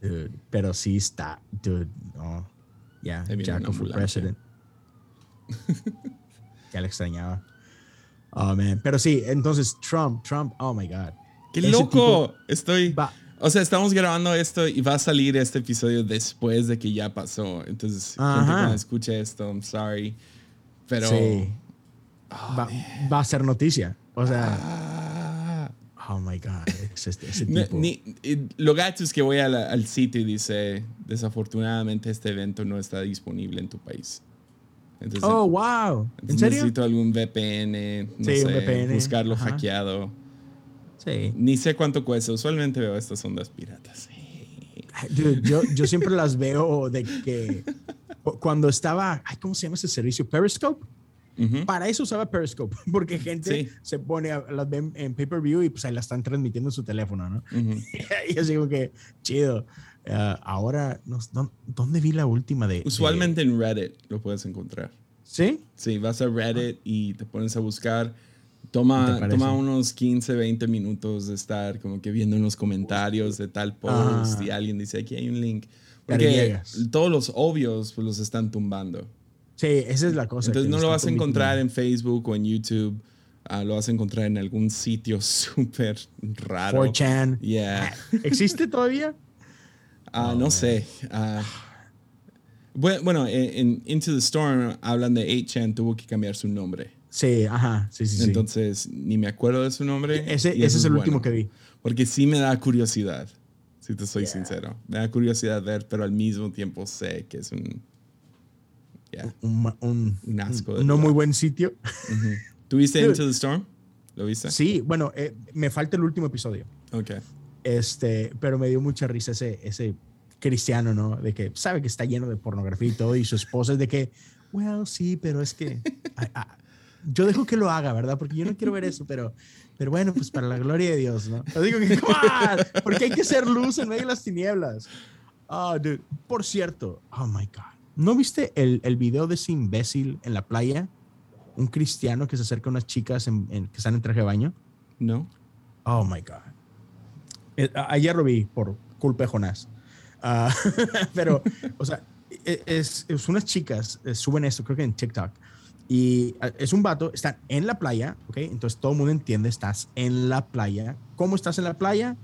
Dude, pero sí está, dude, no. Ya, viene Jacko ambulancia. president. ya le extrañaba. Oh, man. Pero sí, entonces Trump, Trump, oh my God. ¡Qué Ese loco! Estoy. va- O sea, estamos grabando esto y va a salir este episodio después de que ya pasó. Entonces, gente Ajá. cuando escuche esto, I'm sorry. Pero. sí. va, va a ser noticia. O sea, Ah. Oh my God. Ese, ese No, tipo. ni- y lo gacho es que voy la- al sitio y dice: Desafortunadamente, este evento no está disponible en tu país. Entonces, oh, wow. ¿En serio? necesito algún VPN, no Sí, sé, un VPN, buscarlo ajá. hackeado. Sí. Ni sé cuánto cuesta. Usualmente veo estas ondas piratas. Dude, yo, yo siempre las veo de que cu- cuando estaba, ay, ¿cómo se llama ese servicio? Periscope. Ujú. Para eso usaba Periscope, porque gente Sí. se pone, a, las ven en pay-per-view y pues ahí la están transmitiendo en su teléfono, ¿no? Y yo digo que, chido. Ah, ahora, no, ¿dó- ¿dónde vi la última de? de- Usualmente en Reddit lo puedes encontrar. ¿Sí? Sí, vas a Reddit y te pones a buscar. ¿Qué Toma, toma unos 15, 20 minutos de estar como que viendo en los comentarios de tal post Ajá. y alguien dice aquí hay un link. Porque todos los obvios pues los están tumbando. Sí, esa es la cosa. Entonces no lo vas a encontrar en Facebook o en YouTube. ah, lo vas a encontrar en algún sitio súper raro. 4chan. Yeah. ¿Existe todavía? Ah, Oh, no sé. Ah, bue- bueno, en, en Into the Storm hablan de 8chan tuvo que cambiar su nombre. Sí, ajá, sí, sí, sí. Entonces, ni me acuerdo de su nombre. ese y ese eso es el bueno. último que vi. Porque sí me da curiosidad, si te soy Yeah. sincero. Me da curiosidad ver, pero al mismo tiempo sé que es un... Yeah. Un, ma- un, Un asco de un no lugar. muy buen sitio. ¿Tuviste. Into the Storm? ¿Lo viste? Sí, bueno, eh, me falta el último episodio. Ok. Este, pero me dio mucha risa ese, ese cristiano, ¿no? De que sabe que está lleno de pornografía y todo, y su esposa es de que, well, sí, pero es que yo dejo que lo haga, ¿verdad? Porque yo no quiero ver eso, pero, pero bueno, pues para la gloria de Dios, ¿no? Yo digo porque hay que ser luz en medio de las tinieblas. Oh, dude. Por cierto, oh my God. ¿No viste el, el video de ese imbécil en la playa? Un cristiano que se acerca a unas chicas en- en- que están en traje de baño. ¿No? Oh my God. Eh, ayer lo vi por culpa de Jonás. Ah, pero, o sea, e- es, es unas chicas eh, suben esto, creo que en TikTok. Y ah, es un vato, están en la playa, ¿ok? Entonces todo el mundo entiende, estás en la playa. ¿Cómo estás en la playa?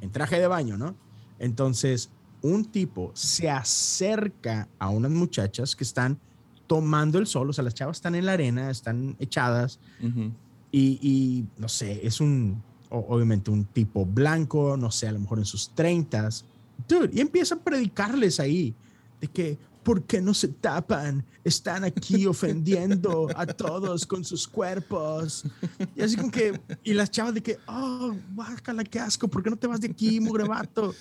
En traje de baño, ¿no? Entonces, un tipo se acerca a unas muchachas que están tomando el sol, o sea, las chavas están en la arena, están echadas, y, y, no sé, es un, obviamente un tipo blanco, no sé, a lo mejor en sus 30 Dude, y empieza a predicarles ahí de que, ¿por qué no se tapan? Están aquí ofendiendo a todos con sus cuerpos. Y así como que, y las chavas de que, oh, guácala, qué asco, ¿por qué no te vas de aquí, mugre vato?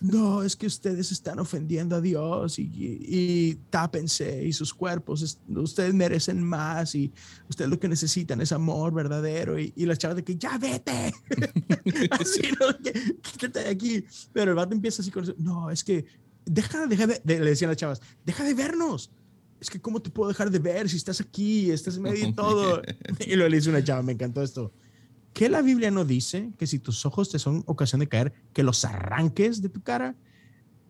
No, es que ustedes están ofendiendo a Dios y, y, y tápense y sus cuerpos, es- ustedes merecen más y ustedes lo que necesitan es amor verdadero y, y las chavas de que ya vete, así, ¿no? Que, quítate de aquí, pero el vato empieza así con eso, no, es que deja, deja de, de- le decían las chavas, deja de vernos, es que cómo te puedo dejar de ver si estás aquí, estás en medio de todo, y luego le dice una chava, me encantó esto, ¿qué la Biblia no dice que si tus ojos te son ocasión de caer, que los arranques de tu cara?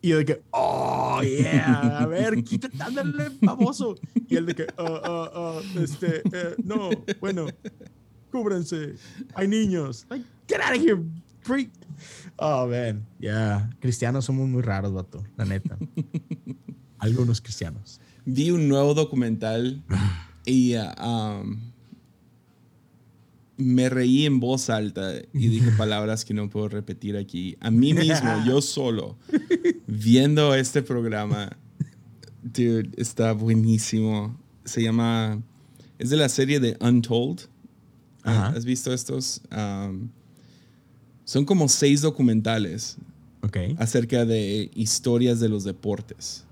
Y yo de que, oh, yeah, a ver, quítate, ándale, baboso. Y él de que, ah, ah, ah, este, eh, no, bueno, cúbranse, hay niños. Like, get out of here, freak. Oh, man, yeah, cristianos somos muy raros, vato, la neta. Algunos cristianos. Vi un nuevo documental y ah, um, me reí en voz alta y dije palabras que no puedo repetir aquí. A mí mismo, yo solo, viendo este programa. Dude, está buenísimo. Se llama. Es de la serie de Untold. ¿Has visto estos? Um, son como seis documentales Ok. acerca de historias de los deportes.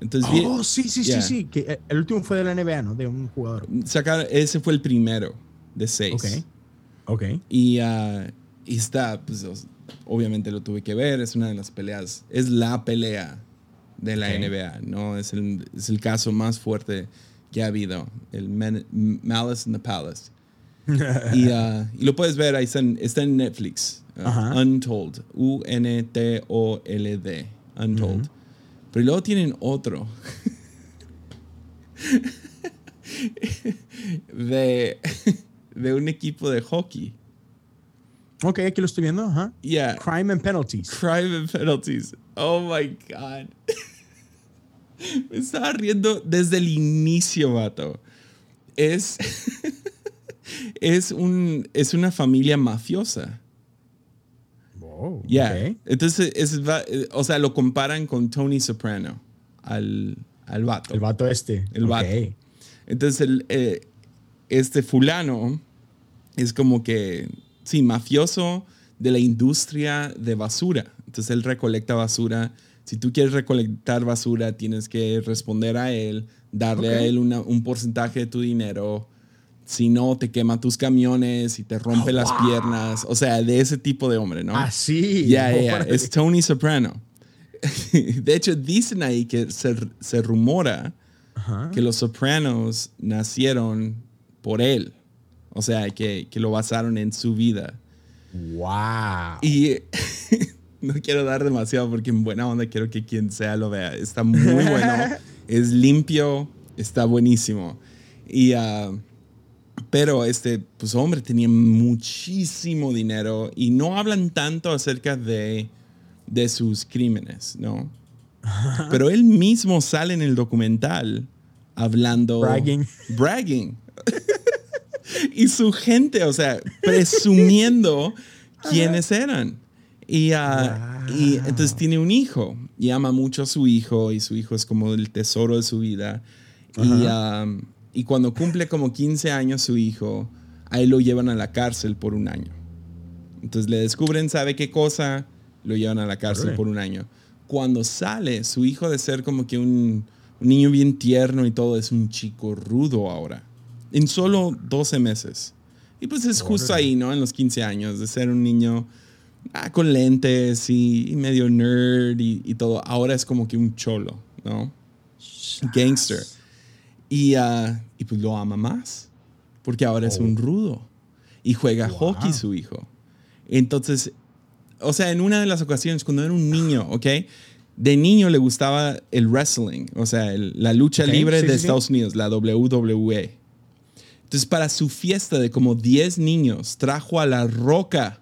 Entonces, Oh, sí, sí, Yeah. sí, sí. Que eh, el último fue de la NBA, ¿no? De un jugador. sacaron- ese fue el primero de seis. Ok. Ok. Y, ah, y está, pues, obviamente lo tuve que ver, es una de las peleas, es la pelea de la. NBA, ¿no? Es el, es el caso más fuerte que ha habido, el Man- Malice in the Palace. y, ah, y, lo puedes ver, ahí está en, está en Netflix. Uh, Untold. U-N-T-O-L-D. Untold. Pero luego tienen otro. de, de un equipo de hockey. Ok, aquí lo estoy viendo. Ajá. Yeah. Crime and Penalties. Crime and Penalties. Oh my God. Me estaba riendo desde el inicio, vato. Es. es, un, es una familia mafiosa. Wow. Yeah. Entonces, es, o sea, lo comparan con Tony Soprano, al, al vato. El vato este. El vato. Entonces, el, eh, este fulano es como que, sí, mafioso de la industria de basura. Entonces, él recolecta basura. Si tú quieres recolectar basura, tienes que responder a él, darle a él un porcentaje de tu dinero. Si no, te quema tus camiones y te rompe oh, las piernas. O sea, de ese tipo de hombre, ¿no? Así. Ya, ya, es Tony Soprano. de hecho, dicen ahí que se, se rumora que los Sopranos nacieron por él. O sea, que, que lo basaron en su vida. ¡Wow! Y no quiero dar demasiado porque en buena onda quiero que quien sea lo vea. Está muy bueno. es limpio. Está buenísimo. Y, uh, pero este, pues hombre, tenía muchísimo dinero y no hablan tanto acerca de, de sus crímenes, ¿no? Pero él mismo sale en el documental hablando. Bragging. Bragging. Y su gente, o sea, presumiendo quiénes eran. Y, ah, y, entonces tiene un hijo y ama mucho a su hijo y su hijo es como el tesoro de su vida. Y, ah, y, cuando cumple como 15 años su hijo, a él lo llevan a la cárcel por un año. Entonces le descubren, sabe qué cosa, lo llevan a la cárcel por un año. Cuando sale, su hijo de ser como que un, un niño bien tierno y todo, es un chico rudo ahora. En solo 12 meses. Y pues es justo ahí, ¿no? En los 15 años, de ser un niño ah, con lentes y, medio nerd y, todo. Ahora es como que un cholo, ¿no? Gangster. Y, uh, y pues lo ama más, porque ahora es un oh. rudo. Y juega hockey su hijo. Entonces, o sea, en una de las ocasiones, cuando era un niño, ¿ok? de niño le gustaba el wrestling, o sea, la lucha libre de Estados Unidos, la WWE. Entonces, para su fiesta de como 10 niños, trajo a la roca.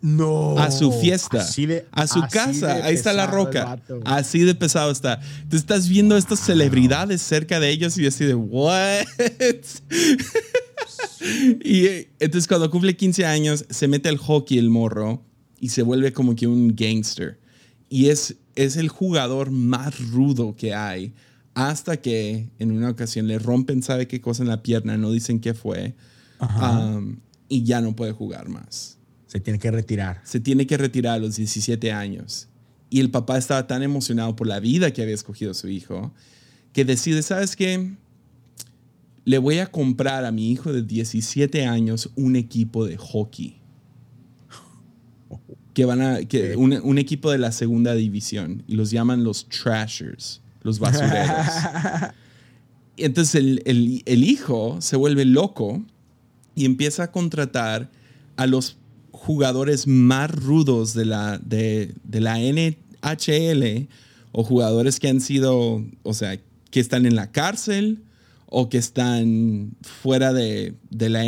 No. A su fiesta. a su casa. Ahí está la roca. Así de pesado está. Entonces estás viendo estas celebridades cerca de ellos y así de, ¿what? y entonces cuando cumple 15 años, se mete al hockey el morro y se vuelve como que un gangster. Y es es el jugador más rudo que hay hasta que en una ocasión le rompen, sabe qué cosa en la pierna, no dicen qué fue, um, y ya no puede jugar más. Se tiene que retirar. Se tiene que retirar a los 17 años. Y el papá estaba tan emocionado por la vida que había escogido su hijo, que decide, ¿sabes qué? Le voy a comprar a mi hijo de 17 años un equipo de hockey que van a, que un, equipo de la segunda división y los llaman los trashers, los basureros. Entonces el, hijo se vuelve loco y empieza a contratar a los jugadores más rudos de la, de, la NHL o jugadores que han sido, o sea, que están en la cárcel o que están fuera de, de la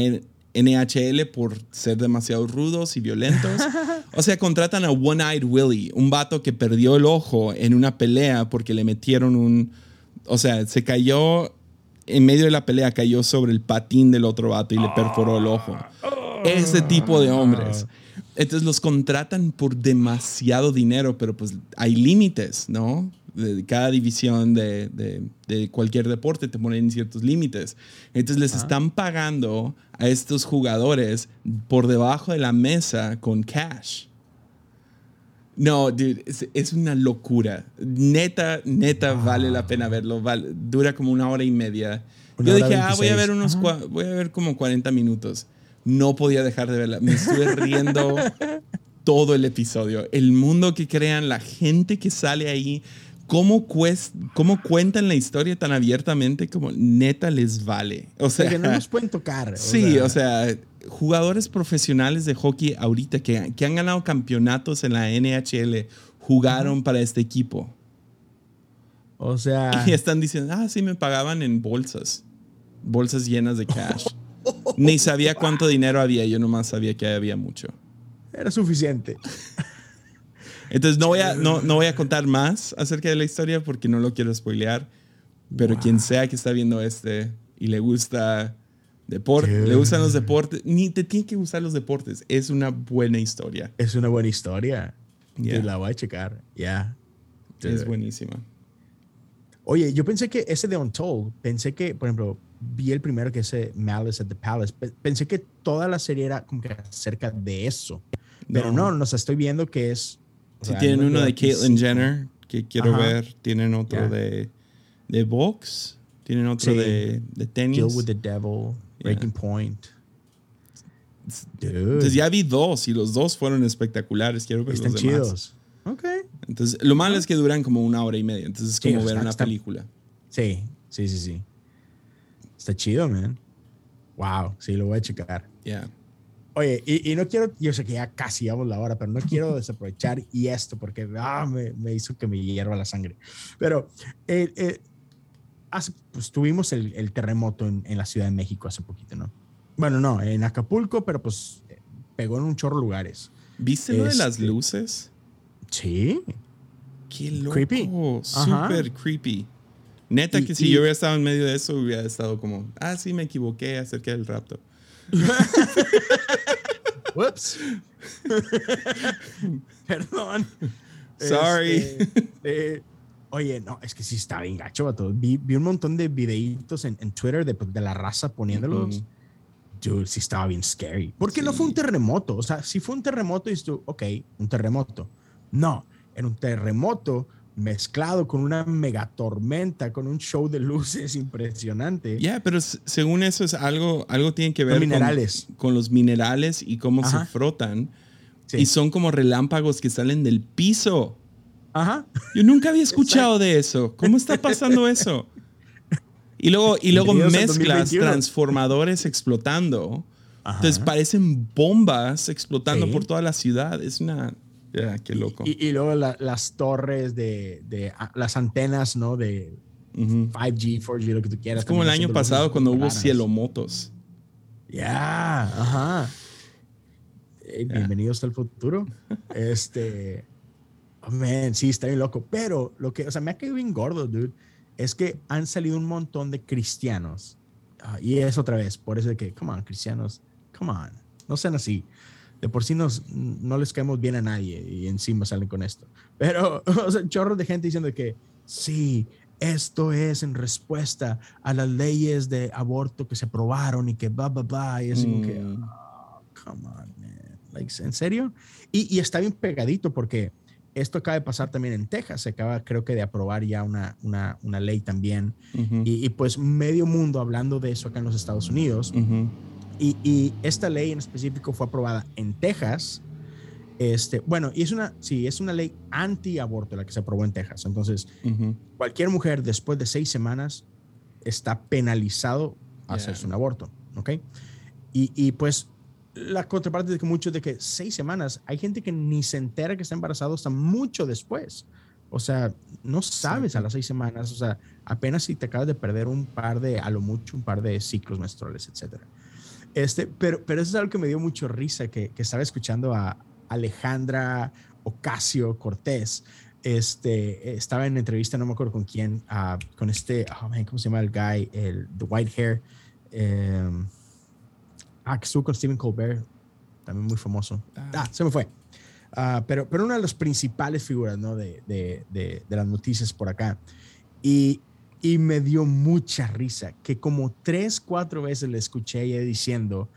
NHL por ser demasiado rudos y violentos. O sea, contratan a One Eyed Willie, un vato que perdió el ojo en una pelea porque le metieron un... O sea, se cayó en medio de la pelea, cayó sobre el patín del otro vato y le perforó el ojo. Ese tipo de hombres. Entonces los contratan por demasiado dinero, pero pues hay límites, ¿no? De cada división de, de, cualquier deporte te ponen ciertos límites. Entonces les están pagando a estos jugadores por debajo de la mesa con cash. No, dude, es, una locura. Neta, neta, vale la pena verlo. dura como una hora y media. Yo dije, ah, voy a ver unos, voy a ver como 40 minutos. No podía dejar de verla. Me estuve riendo todo el episodio. El mundo que crean, la gente que sale ahí cómo, cómo cuentan la historia tan abiertamente como neta les vale. O sea, que no nos pueden tocar. sí, o sea, jugadores profesionales de hockey ahorita que, que, han ganado campeonatos en la NHL jugaron para este equipo. O sea. Y están diciendo, ah, sí, me pagaban en bolsas. Bolsas llenas de cash. Ni sabía cuánto dinero había, yo nomás sabía que había mucho. Era suficiente. Entonces no voy, a, no, no voy a contar más acerca de la historia porque no lo quiero spoilear. Pero quien sea que está viendo este y le gusta deporte, le gustan los deportes, ni te tiene que gustar los deportes. Es una buena historia. Es una buena historia. La voy a checar. Ya. Es buenísima. Oye, yo pensé que ese de Untold, pensé que, por ejemplo, vi el primero que es Malice at the Palace. Pensé que toda la serie era como que acerca de eso. Pero no, nos estoy viendo que es. Sí, tienen uno de Caitlyn Jenner que quiero ver. Tienen otro de, de box. Tienen otro de, de, tenis. Deal with the Devil. Breaking Point. Entonces ya vi dos y los dos fueron espectaculares. Quiero ver Están los demás. chidos. Ok. Entonces, lo malo es que duran como una hora y media. Entonces es como ver una película. Sí, sí, sí, sí. Está chido, man. Wow, sí, lo voy a checar. Yeah. Oye, y, no quiero, yo sé que ya casi llevamos la hora, pero no quiero desaprovechar y esto porque ah, me, me, hizo que me hierva la sangre. Pero eh, eh, hace, pues, tuvimos el, el terremoto en, en, la Ciudad de México hace poquito, ¿no? Bueno, no, en Acapulco, pero pues pegó en un chorro lugares. ¿Viste lo de las este, luces? Sí. Qué loco. Creepy. Súper creepy. Neta que si yo hubiera estado en medio de eso, hubiera estado como, ah, sí, me equivoqué acerca del rapto. Whoops. Perdón. Sorry. Este, oye, no, es que sí está bien gacho, Vi, vi un montón de videitos en, en Twitter de, de, la raza poniéndolos. Dude, sí estaba bien scary. Porque no fue un terremoto. O sea, si fue un terremoto, y tú, ok, un terremoto. No, en un terremoto mezclado con una megatormenta, con un show de luces impresionante. Ya, pero según eso es algo, algo tiene que ver con, minerales. con los minerales y cómo se frotan. Y son como relámpagos que salen del piso. Ajá. Yo nunca había escuchado de eso. ¿Cómo está pasando eso? Y luego, y luego mezclas transformadores explotando. Entonces parecen bombas explotando por toda la ciudad. Es una ya, qué loco. Y, luego las torres de, de, las antenas, ¿no? De 5G, 4G, lo que tú quieras. Es como el año pasado cuando hubo cielomotos. Ya, ajá. Bienvenidos al futuro. este, oh, man, sí, está bien loco. Pero lo que, o sea, me ha quedado bien gordo, dude, es que han salido un montón de cristianos. Ah, y es otra vez, por eso de que, come on, cristianos, come on, no sean así de por sí nos, no les caemos bien a nadie y encima salen con esto. Pero, o sea, chorros de gente diciendo que sí, esto es en respuesta a las leyes de aborto que se aprobaron y que bla, bla, bla. Y así como que, oh, come on, man. Like, ¿En serio? Y, y, está bien pegadito porque esto acaba de pasar también en Texas. Se acaba, creo que, de aprobar ya una, una, una ley también. y, y, pues medio mundo hablando de eso acá en los Estados Unidos. Y, esta ley en específico fue aprobada en Texas. Este, bueno, y es una, sí, es una ley anti-aborto la que se aprobó en Texas. Entonces, cualquier mujer después de seis semanas está penalizado hacerse un aborto, ¿ok? Y, y, pues la contraparte de que muchos de que seis semanas, hay gente que ni se entera que está embarazado hasta mucho después. O sea, no sabes a las seis semanas, o sea, apenas si te acabas de perder un par de, a lo mucho, un par de ciclos menstruales, etcétera. Este, pero, pero eso es algo que me dio mucho risa, que, que estaba escuchando a Alejandra Ocasio Cortés. Este, estaba en entrevista, no me acuerdo con quién, uh, con este, oh man, ¿cómo se llama el guy? El the white hair. Eh, ah, que estuvo con Stephen Colbert, también muy famoso. Ah, ah se me fue. Uh, pero, pero una de las principales figuras ¿no? de, de, de, de, las noticias por acá. Y y me dio mucha risa, que como tres, cuatro veces le escuché ella diciendo,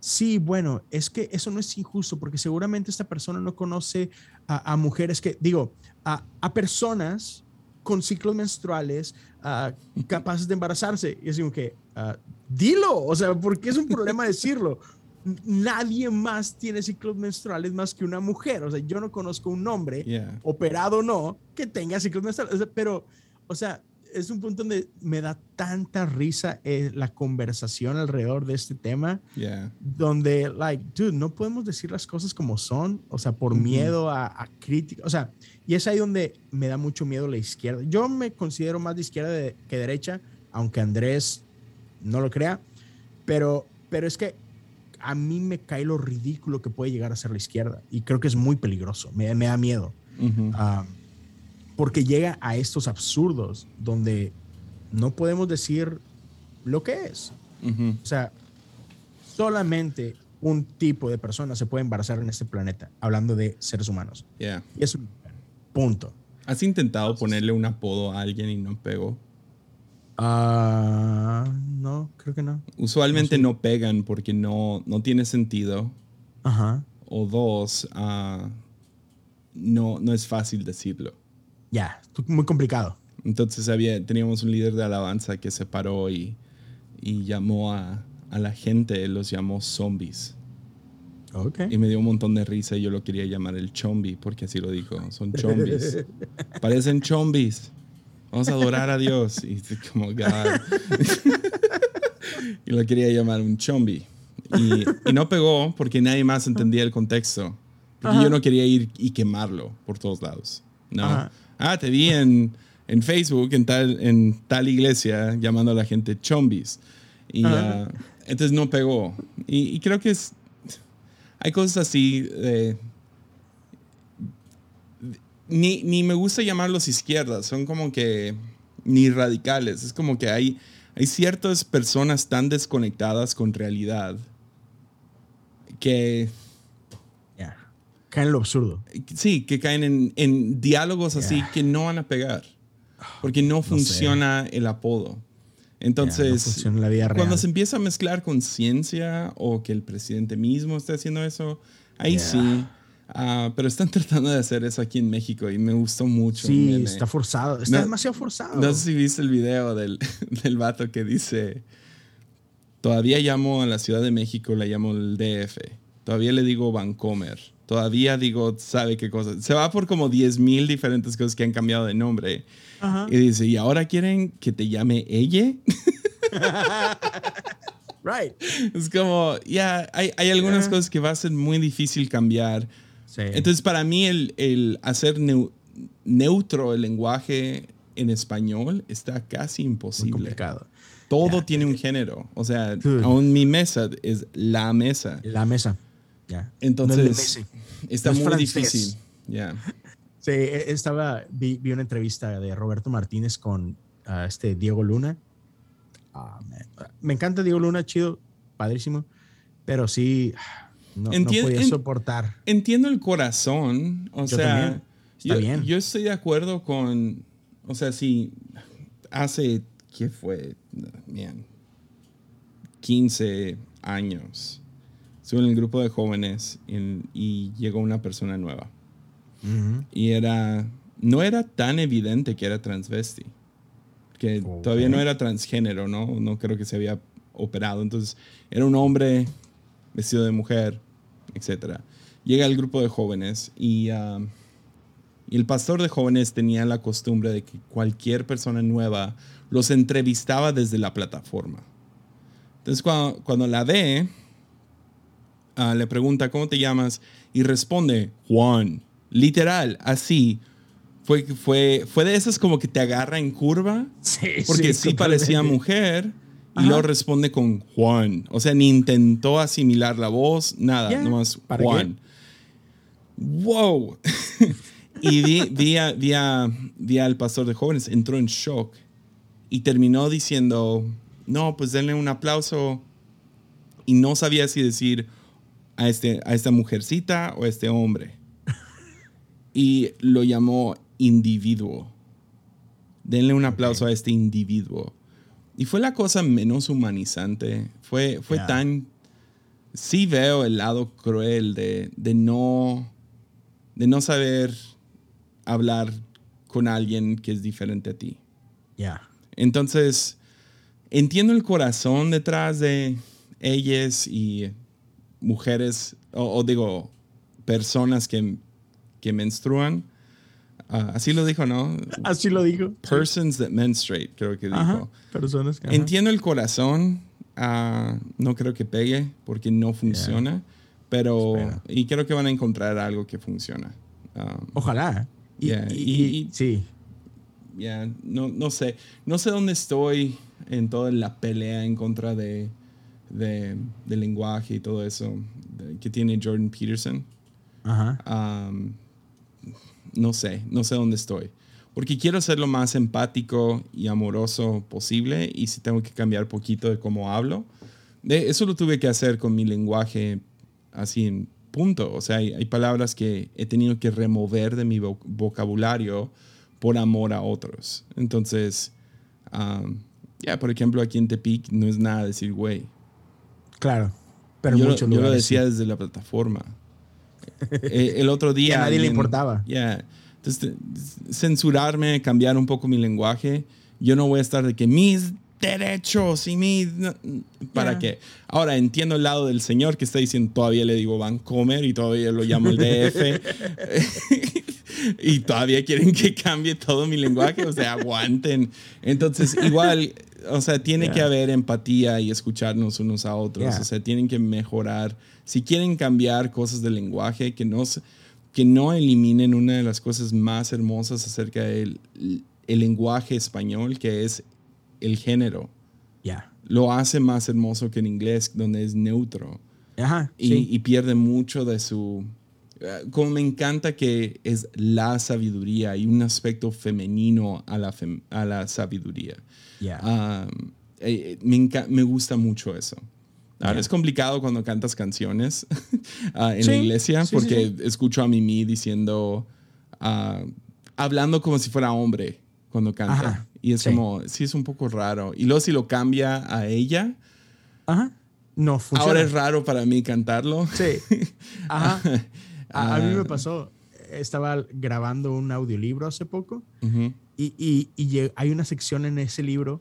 sí, bueno, es que eso no es injusto porque seguramente esta persona no conoce a, mujeres que, digo, a, a, personas con ciclos menstruales capaces de embarazarse. Y es como que, uh, dilo, o sea, porque es un problema decirlo. nadie más tiene ciclos menstruales más que una mujer. O sea, yo no conozco un hombre, Yeah. operado o no, que tenga ciclos menstruales. O sea, pero, o sea, es un punto donde me da tanta risa eh, la conversación alrededor de este tema, Yeah. donde, like, dude, no podemos decir las cosas como son, o sea, por miedo a, a crítica. O sea, y es ahí donde me da mucho miedo la izquierda. Yo me considero más de izquierda de- que derecha, aunque Andrés no lo crea, pero, pero es que a mí me cae lo ridículo que puede llegar a ser la izquierda y creo que es muy peligroso, me, me da miedo, porque llega a estos absurdos donde no podemos decir lo que es. O sea, solamente un tipo de persona se puede embarazar en este planeta, hablando de seres humanos. Yeah. Y es un punto. ¿Has intentado ponerle un apodo a alguien y no pegó? Ah, no, creo que no. Usualmente no pegan porque no, no tiene sentido. Ajá. O dos, ah, no, no es fácil decirlo. Ya, tú- muy complicado. Entonces había, teníamos un líder de alabanza que se paró y, y llamó a, a la gente, los llamó zombies. Ok. Y me dio un montón de risa y yo lo quería llamar el chombi porque así lo dijo. Son chombis. Parecen chombis. Vamos a adorar a Dios. Y como, God. y lo quería llamar un chombi. Y, y no pegó porque nadie más entendía el contexto. Porque Ajá. yo no quería ir y quemarlo por todos lados. No. Ajá. Ah, te vi en, en Facebook, en tal, en tal iglesia, llamando a la gente chombis. Y ah, entonces no pegó. Y, y creo que es. Hay cosas así. de- ni, ni me gusta llamarlos izquierdas, son como que ni radicales. Es como que hay, hay ciertas personas tan desconectadas con realidad que. Cae en lo absurdo. sí, que caen en, en diálogos así que no van a pegar. Porque no, funciona el apodo. Entonces, no funciona en la vida cuando real. se empieza a mezclar con ciencia o que el presidente mismo esté haciendo eso, ahí Yeah. sí. Ah, pero están tratando de hacer eso aquí en México y me gustó mucho. Sí, está forzado. Está No- demasiado forzado. No sé si viste el video del, del vato que dice, todavía llamo a la Ciudad de México, la llamo el DF. Todavía le digo Vancomer. Todavía digo, sabe qué cosa. Se va por como 10 mil diferentes cosas que han cambiado de nombre. Ajá. Y dice, ¿y ahora quieren que te llame ella? Right. es como, ya, hay, hay algunas Yeah. cosas que va a ser muy difícil cambiar. Sí. Entonces, para mí, el, el hacer neu- neutro el lenguaje en español está casi muy imposible. complicado. Todo tiene un género. O sea, aún mi mesa es la mesa. La mesa. Ya. Entonces, No es de Messi. está No es muy francés. difícil. Ya. Sí, e- estaba, vi, vi una entrevista de Roberto Martínez con este Diego Luna. Man. Me encanta Diego Luna, chido, padrísimo, pero sí, no, no Entien- podía en- soportar. Entiendo el corazón. O Yo sea, yo, bien. yo estoy de acuerdo con. O sea, si hace. ¿Qué fue? Bien. 15 años. Estuve en el grupo de jóvenes en- y llegó una persona nueva. Ujú. y era no era tan evidente que era transvesti que Ok. todavía no era transgénero no no creo que se había operado entonces era un hombre vestido de mujer etcétera llega el grupo de jóvenes y ah, y el pastor de jóvenes tenía la costumbre de que cualquier persona nueva los entrevistaba desde la plataforma entonces cuando, cuando la ve ah, le pregunta cómo te llamas y responde Juan literal así. Fue fue fue de esas como que te agarra en curva Sí, porque sí, parecía mujer y luego responde con Juan. O sea ni intentó asimilar la voz nada Ya, nomás ¿para Juan. Wow. Y vi, vi, a- vi a- vi al pastor de jóvenes entró en shock y terminó diciendo no pues denle un aplauso y no sabía si decir a, este, a esta mujercita o a este hombre. Y lo llamó individuo. Denle un aplauso a este individuo. Y fue la cosa menos humanizante. Fue, fue tan... Sí veo el lado cruel de, de no... De no saber hablar con alguien que es diferente a ti. Ya. Entonces, entiendo el corazón detrás de ellas y mujeres, o, digo, personas que, que menstruan. Ah, así lo dijo, ¿no? Así lo dijo. Persons that menstruate, creo que dijo. Personas que. Entiendo el corazón. Ah, no creo que pegue porque no funciona. Pero. Y creo que van a encontrar algo que funciona. Um, Ojalá. Y, sí. Ya, no, no sé. No sé dónde estoy en toda la pelea en contra de, de, lenguaje y todo eso que tiene Jordan Peterson. Ajá. Um, no sé, no sé dónde estoy. Porque quiero ser lo más empático y amoroso posible y si tengo que cambiar poquito de cómo hablo. De, eso lo tuve que hacer con mi lenguaje así en punto. O sea, hay, palabras que he tenido que remover de mi vocabulario por amor a otros. Entonces, um, ya, por ejemplo, aquí en Tepic no es nada decir güey. Claro, pero yo, yo lo decía desde la plataforma. Eh, el otro día... a nadie le importaba. Ya. Entonces, censurarme, cambiar un poco mi lenguaje. Yo no voy a estar de que mis derechos y mis... ¿Para qué? Ahora entiendo el lado del señor que está diciendo todavía le digo Vancomer y todavía lo llamo el DF. y todavía quieren que cambie todo mi lenguaje, o sea, aguanten. Entonces, igual, o sea, tiene que haber empatía y escucharnos unos a otros, o sea, tienen que mejorar. Si quieren cambiar cosas del lenguaje, que no, que no eliminen una de las cosas más hermosas acerca del el lenguaje español, que es el género. Ya. Lo hace más hermoso que en inglés, donde es neutro. Ajá, y pierde mucho de su eh, como me encanta que es la sabiduría y un aspecto femenino a la, a la sabiduría. Um, eh, me, me, gusta mucho eso. Ahora es complicado cuando cantas canciones ah, en la iglesia porque escucho a Mimi diciendo, ah, hablando como si fuera hombre cuando canta. Y es como, sí, es un poco raro. Y luego si lo cambia a ella. Ajá. No funciona. Ahora es raro para mí cantarlo. Sí. Ajá. A, mí me ah. pasó, estaba grabando un audiolibro hace poco y, hay una sección en ese libro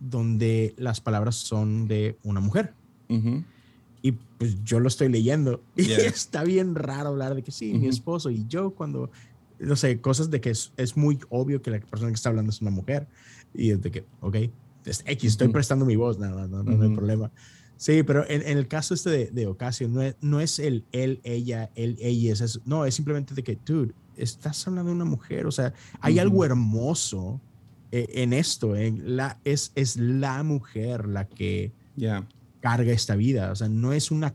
donde las palabras son de una mujer. Y pues yo lo estoy leyendo y está bien raro hablar de que sí, mi esposo y yo cuando, no sé, cosas de que es, muy obvio que la persona que está hablando es una mujer y es de que, ok, es X, estoy prestando mi voz, nada, no, no, no hay problema. Sí, pero en, el caso este de, de Ocasio, no es, no es el él, ella, él, ella, es, no, es simplemente de que, dude, estás hablando de una mujer, o sea, hay algo hermoso eh, en esto, en la, es, es la mujer la que carga esta vida, o sea, no es una,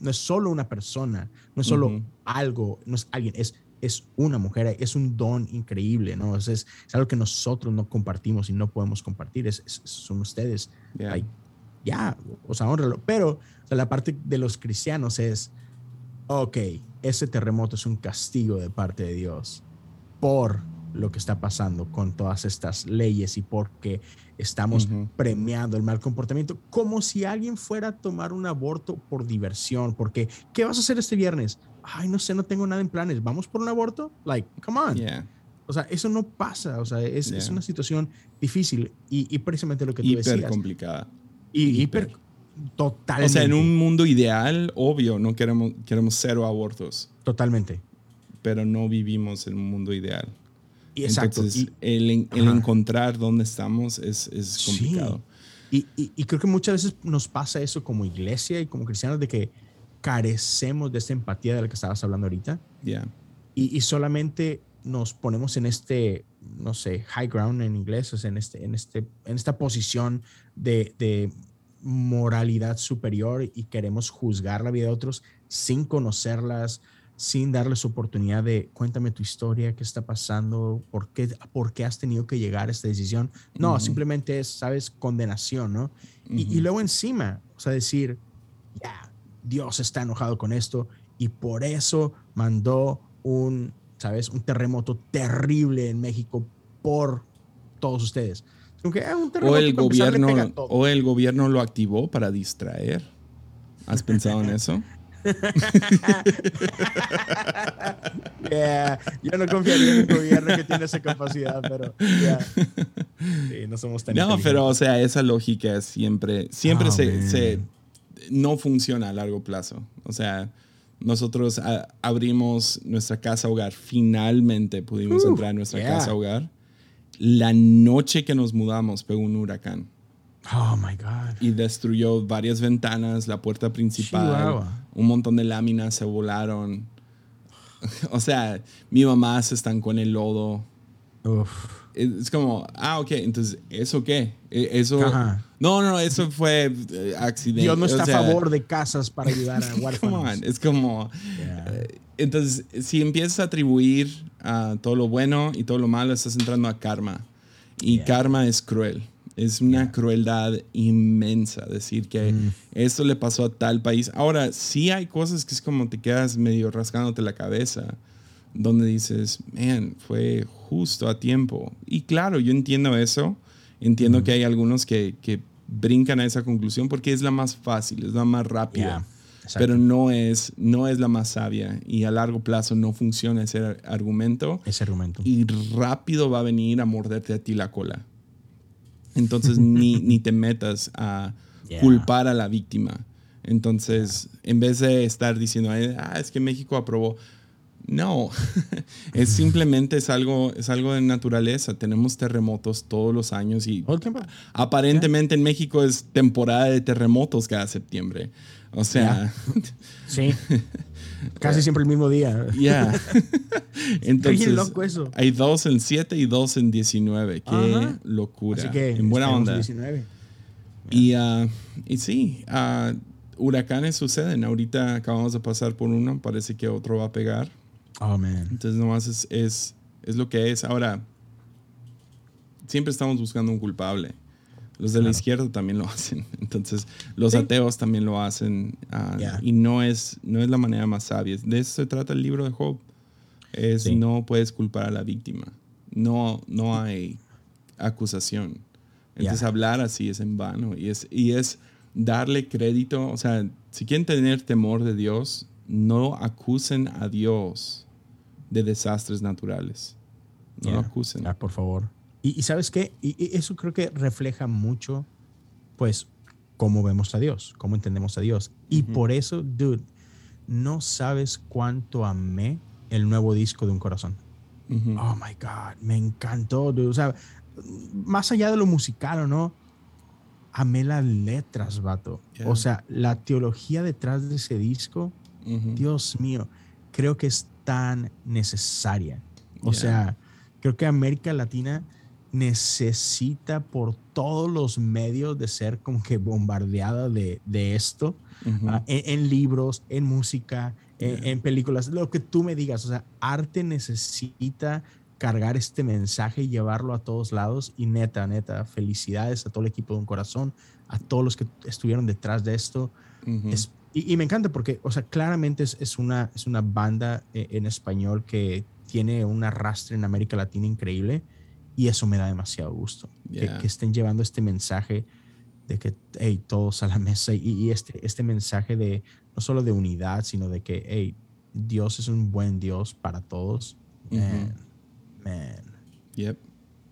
no es solo una persona, no es solo algo, no es alguien, es, es una mujer, es un don increíble, ¿no? Es, es, algo que nosotros no compartimos y no podemos compartir, es, son ustedes ya, o sea, honralo. Pero la parte de los cristianos es, ok, ese terremoto es un castigo de parte de Dios por lo que está pasando con todas estas leyes y porque estamos premiando el mal comportamiento, como si alguien fuera a tomar un aborto por diversión, porque ¿qué vas a hacer este viernes? Ay, no sé, no tengo nada en planes, ¿vamos por un aborto? Like, come on. O sea, eso no pasa, o sea, es, es una situación difícil y, precisamente lo que tú Hiper complicada. Y hiper, totalmente. O sea, en un mundo ideal, obvio, no queremos, queremos cero abortos. Totalmente. Pero no vivimos en un mundo ideal. Exacto. Entonces, el, encontrar dónde estamos es, es complicado. Y, y, creo que muchas veces nos pasa eso como iglesia y como cristianos de que carecemos de esta empatía de la que estabas hablando ahorita. Ya. Y, y, solamente nos ponemos en este, no sé, high ground en inglés, o sea, en, este, en, este, en esta posición de, moralidad superior y queremos juzgar la vida de otros sin conocerlas, sin darles oportunidad de cuéntame tu historia, qué está pasando, por qué, por qué has tenido que llegar a esta decisión. No, simplemente es, sabes, condenación, ¿no? y, y, luego encima, o sea, decir, ya, Dios está enojado con esto y por eso mandó un ¿sabes? Un terremoto terrible en México por todos ustedes. Ah, o, el gobierno, o el gobierno lo activó para distraer. ¿Has pensado en eso? Yo no confiaría en un gobierno que tiene esa capacidad, pero no somos tan No, pero o sea, esa lógica siempre, siempre se, no funciona a largo plazo. O sea, nosotros abrimos nuestra casa hogar, finalmente pudimos entrar a nuestra casa hogar. La noche que nos mudamos pegó un huracán. Oh my God. Y destruyó varias ventanas, la puerta principal, un montón de láminas se volaron. o sea, mi mamá se estancó en el lodo. Es como, ah, ok, entonces, ¿eso qué? E, eso. No, no, eso fue eh, accidente. Dios no está a favor de casas para ayudar a huérfanos. es como. Eh, entonces, si empiezas a atribuir a todo lo bueno y todo lo malo, estás entrando a karma. Y karma es cruel. Es una crueldad inmensa decir que mm. esto le pasó a tal país. Ahora, sí hay cosas que es como te quedas medio rascándote la cabeza, donde dices, man, fue justo a tiempo. Y claro, yo entiendo eso. Entiendo mm. que hay algunos que, que, brincan a esa conclusión porque es la más fácil, es la más rápida. pero no es, no es la más sabia y a largo plazo no funciona ese argumento. Ese argumento. Y rápido va a venir a morderte a ti la cola. Entonces ni, ni, te metas a culpar a la víctima. Entonces, en vez de estar diciendo, ah, es que México aprobó. No, es simplemente es algo, es algo de naturaleza. Tenemos terremotos todos los años y aparentemente en México es temporada de terremotos cada septiembre. O sea, sí. Casi siempre el mismo día. Ya. Entonces, loco eso. hay dos en 7 y dos en 19. Qué locura. Así que, en buena onda. 19. Y, uh, y sí, uh, huracanes suceden. Ahorita acabamos de pasar por uno. Parece que otro va a pegar. Oh, man. Entonces, nomás es, es, es lo que es. Ahora, siempre estamos buscando un culpable. Los de la izquierda también lo hacen. Entonces, los ateos también lo hacen. Ah, y no es, no es la manera más sabia. De eso se trata el libro de Job. Es no puedes culpar a la víctima. No, no hay acusación. Entonces, hablar así es en vano. Y es, y es darle crédito. O sea, si quieren tener temor de Dios, no acusen a Dios de desastres naturales. No lo acusen. Ah, por favor. Y, sabes qué, y, eso creo que refleja mucho, pues, cómo vemos a Dios, cómo entendemos a Dios. Y por eso, dude, no sabes cuánto amé el nuevo disco de Un Corazón. Oh my God, me encantó, dude. O sea, más allá de lo musical o no, amé las letras, vato. O sea, la teología detrás de ese disco, Dios mío, creo que es tan necesaria. O sea, creo que América Latina necesita por todos los medios de ser como que bombardeada de, de esto, ah, en, libros, en música, en, películas, lo que tú me digas, o sea, arte necesita cargar este mensaje y llevarlo a todos lados. Y neta, neta, felicidades a todo el equipo de un corazón, a todos los que estuvieron detrás de esto. Y, me encanta porque, o sea, claramente es, es una, es una banda eh, en español que tiene un arrastre en América Latina increíble y eso me da demasiado gusto. Que, estén llevando este mensaje de que, hey, todos a la mesa y, este, este mensaje de no solo de unidad, sino de que, hey, Dios es un buen Dios para todos. Man, man. Yep.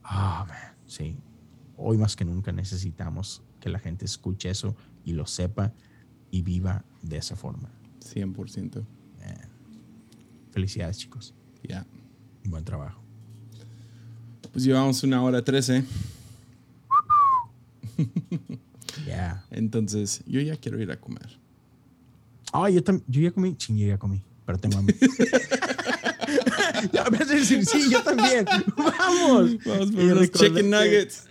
Ah, man, sí. Hoy más que nunca necesitamos que la gente escuche eso y lo sepa y viva de esa forma. 100%. Felicidades, chicos. Ya. Buen trabajo. Pues llevamos una hora trece. Ya. Entonces, yo ya quiero ir a comer. Ah, yo, yo ya comí. Sí, yo ya comí, pero tengo hambre. ya me a decir, sí, yo también. Vamos. Vamos por chicken nuggets.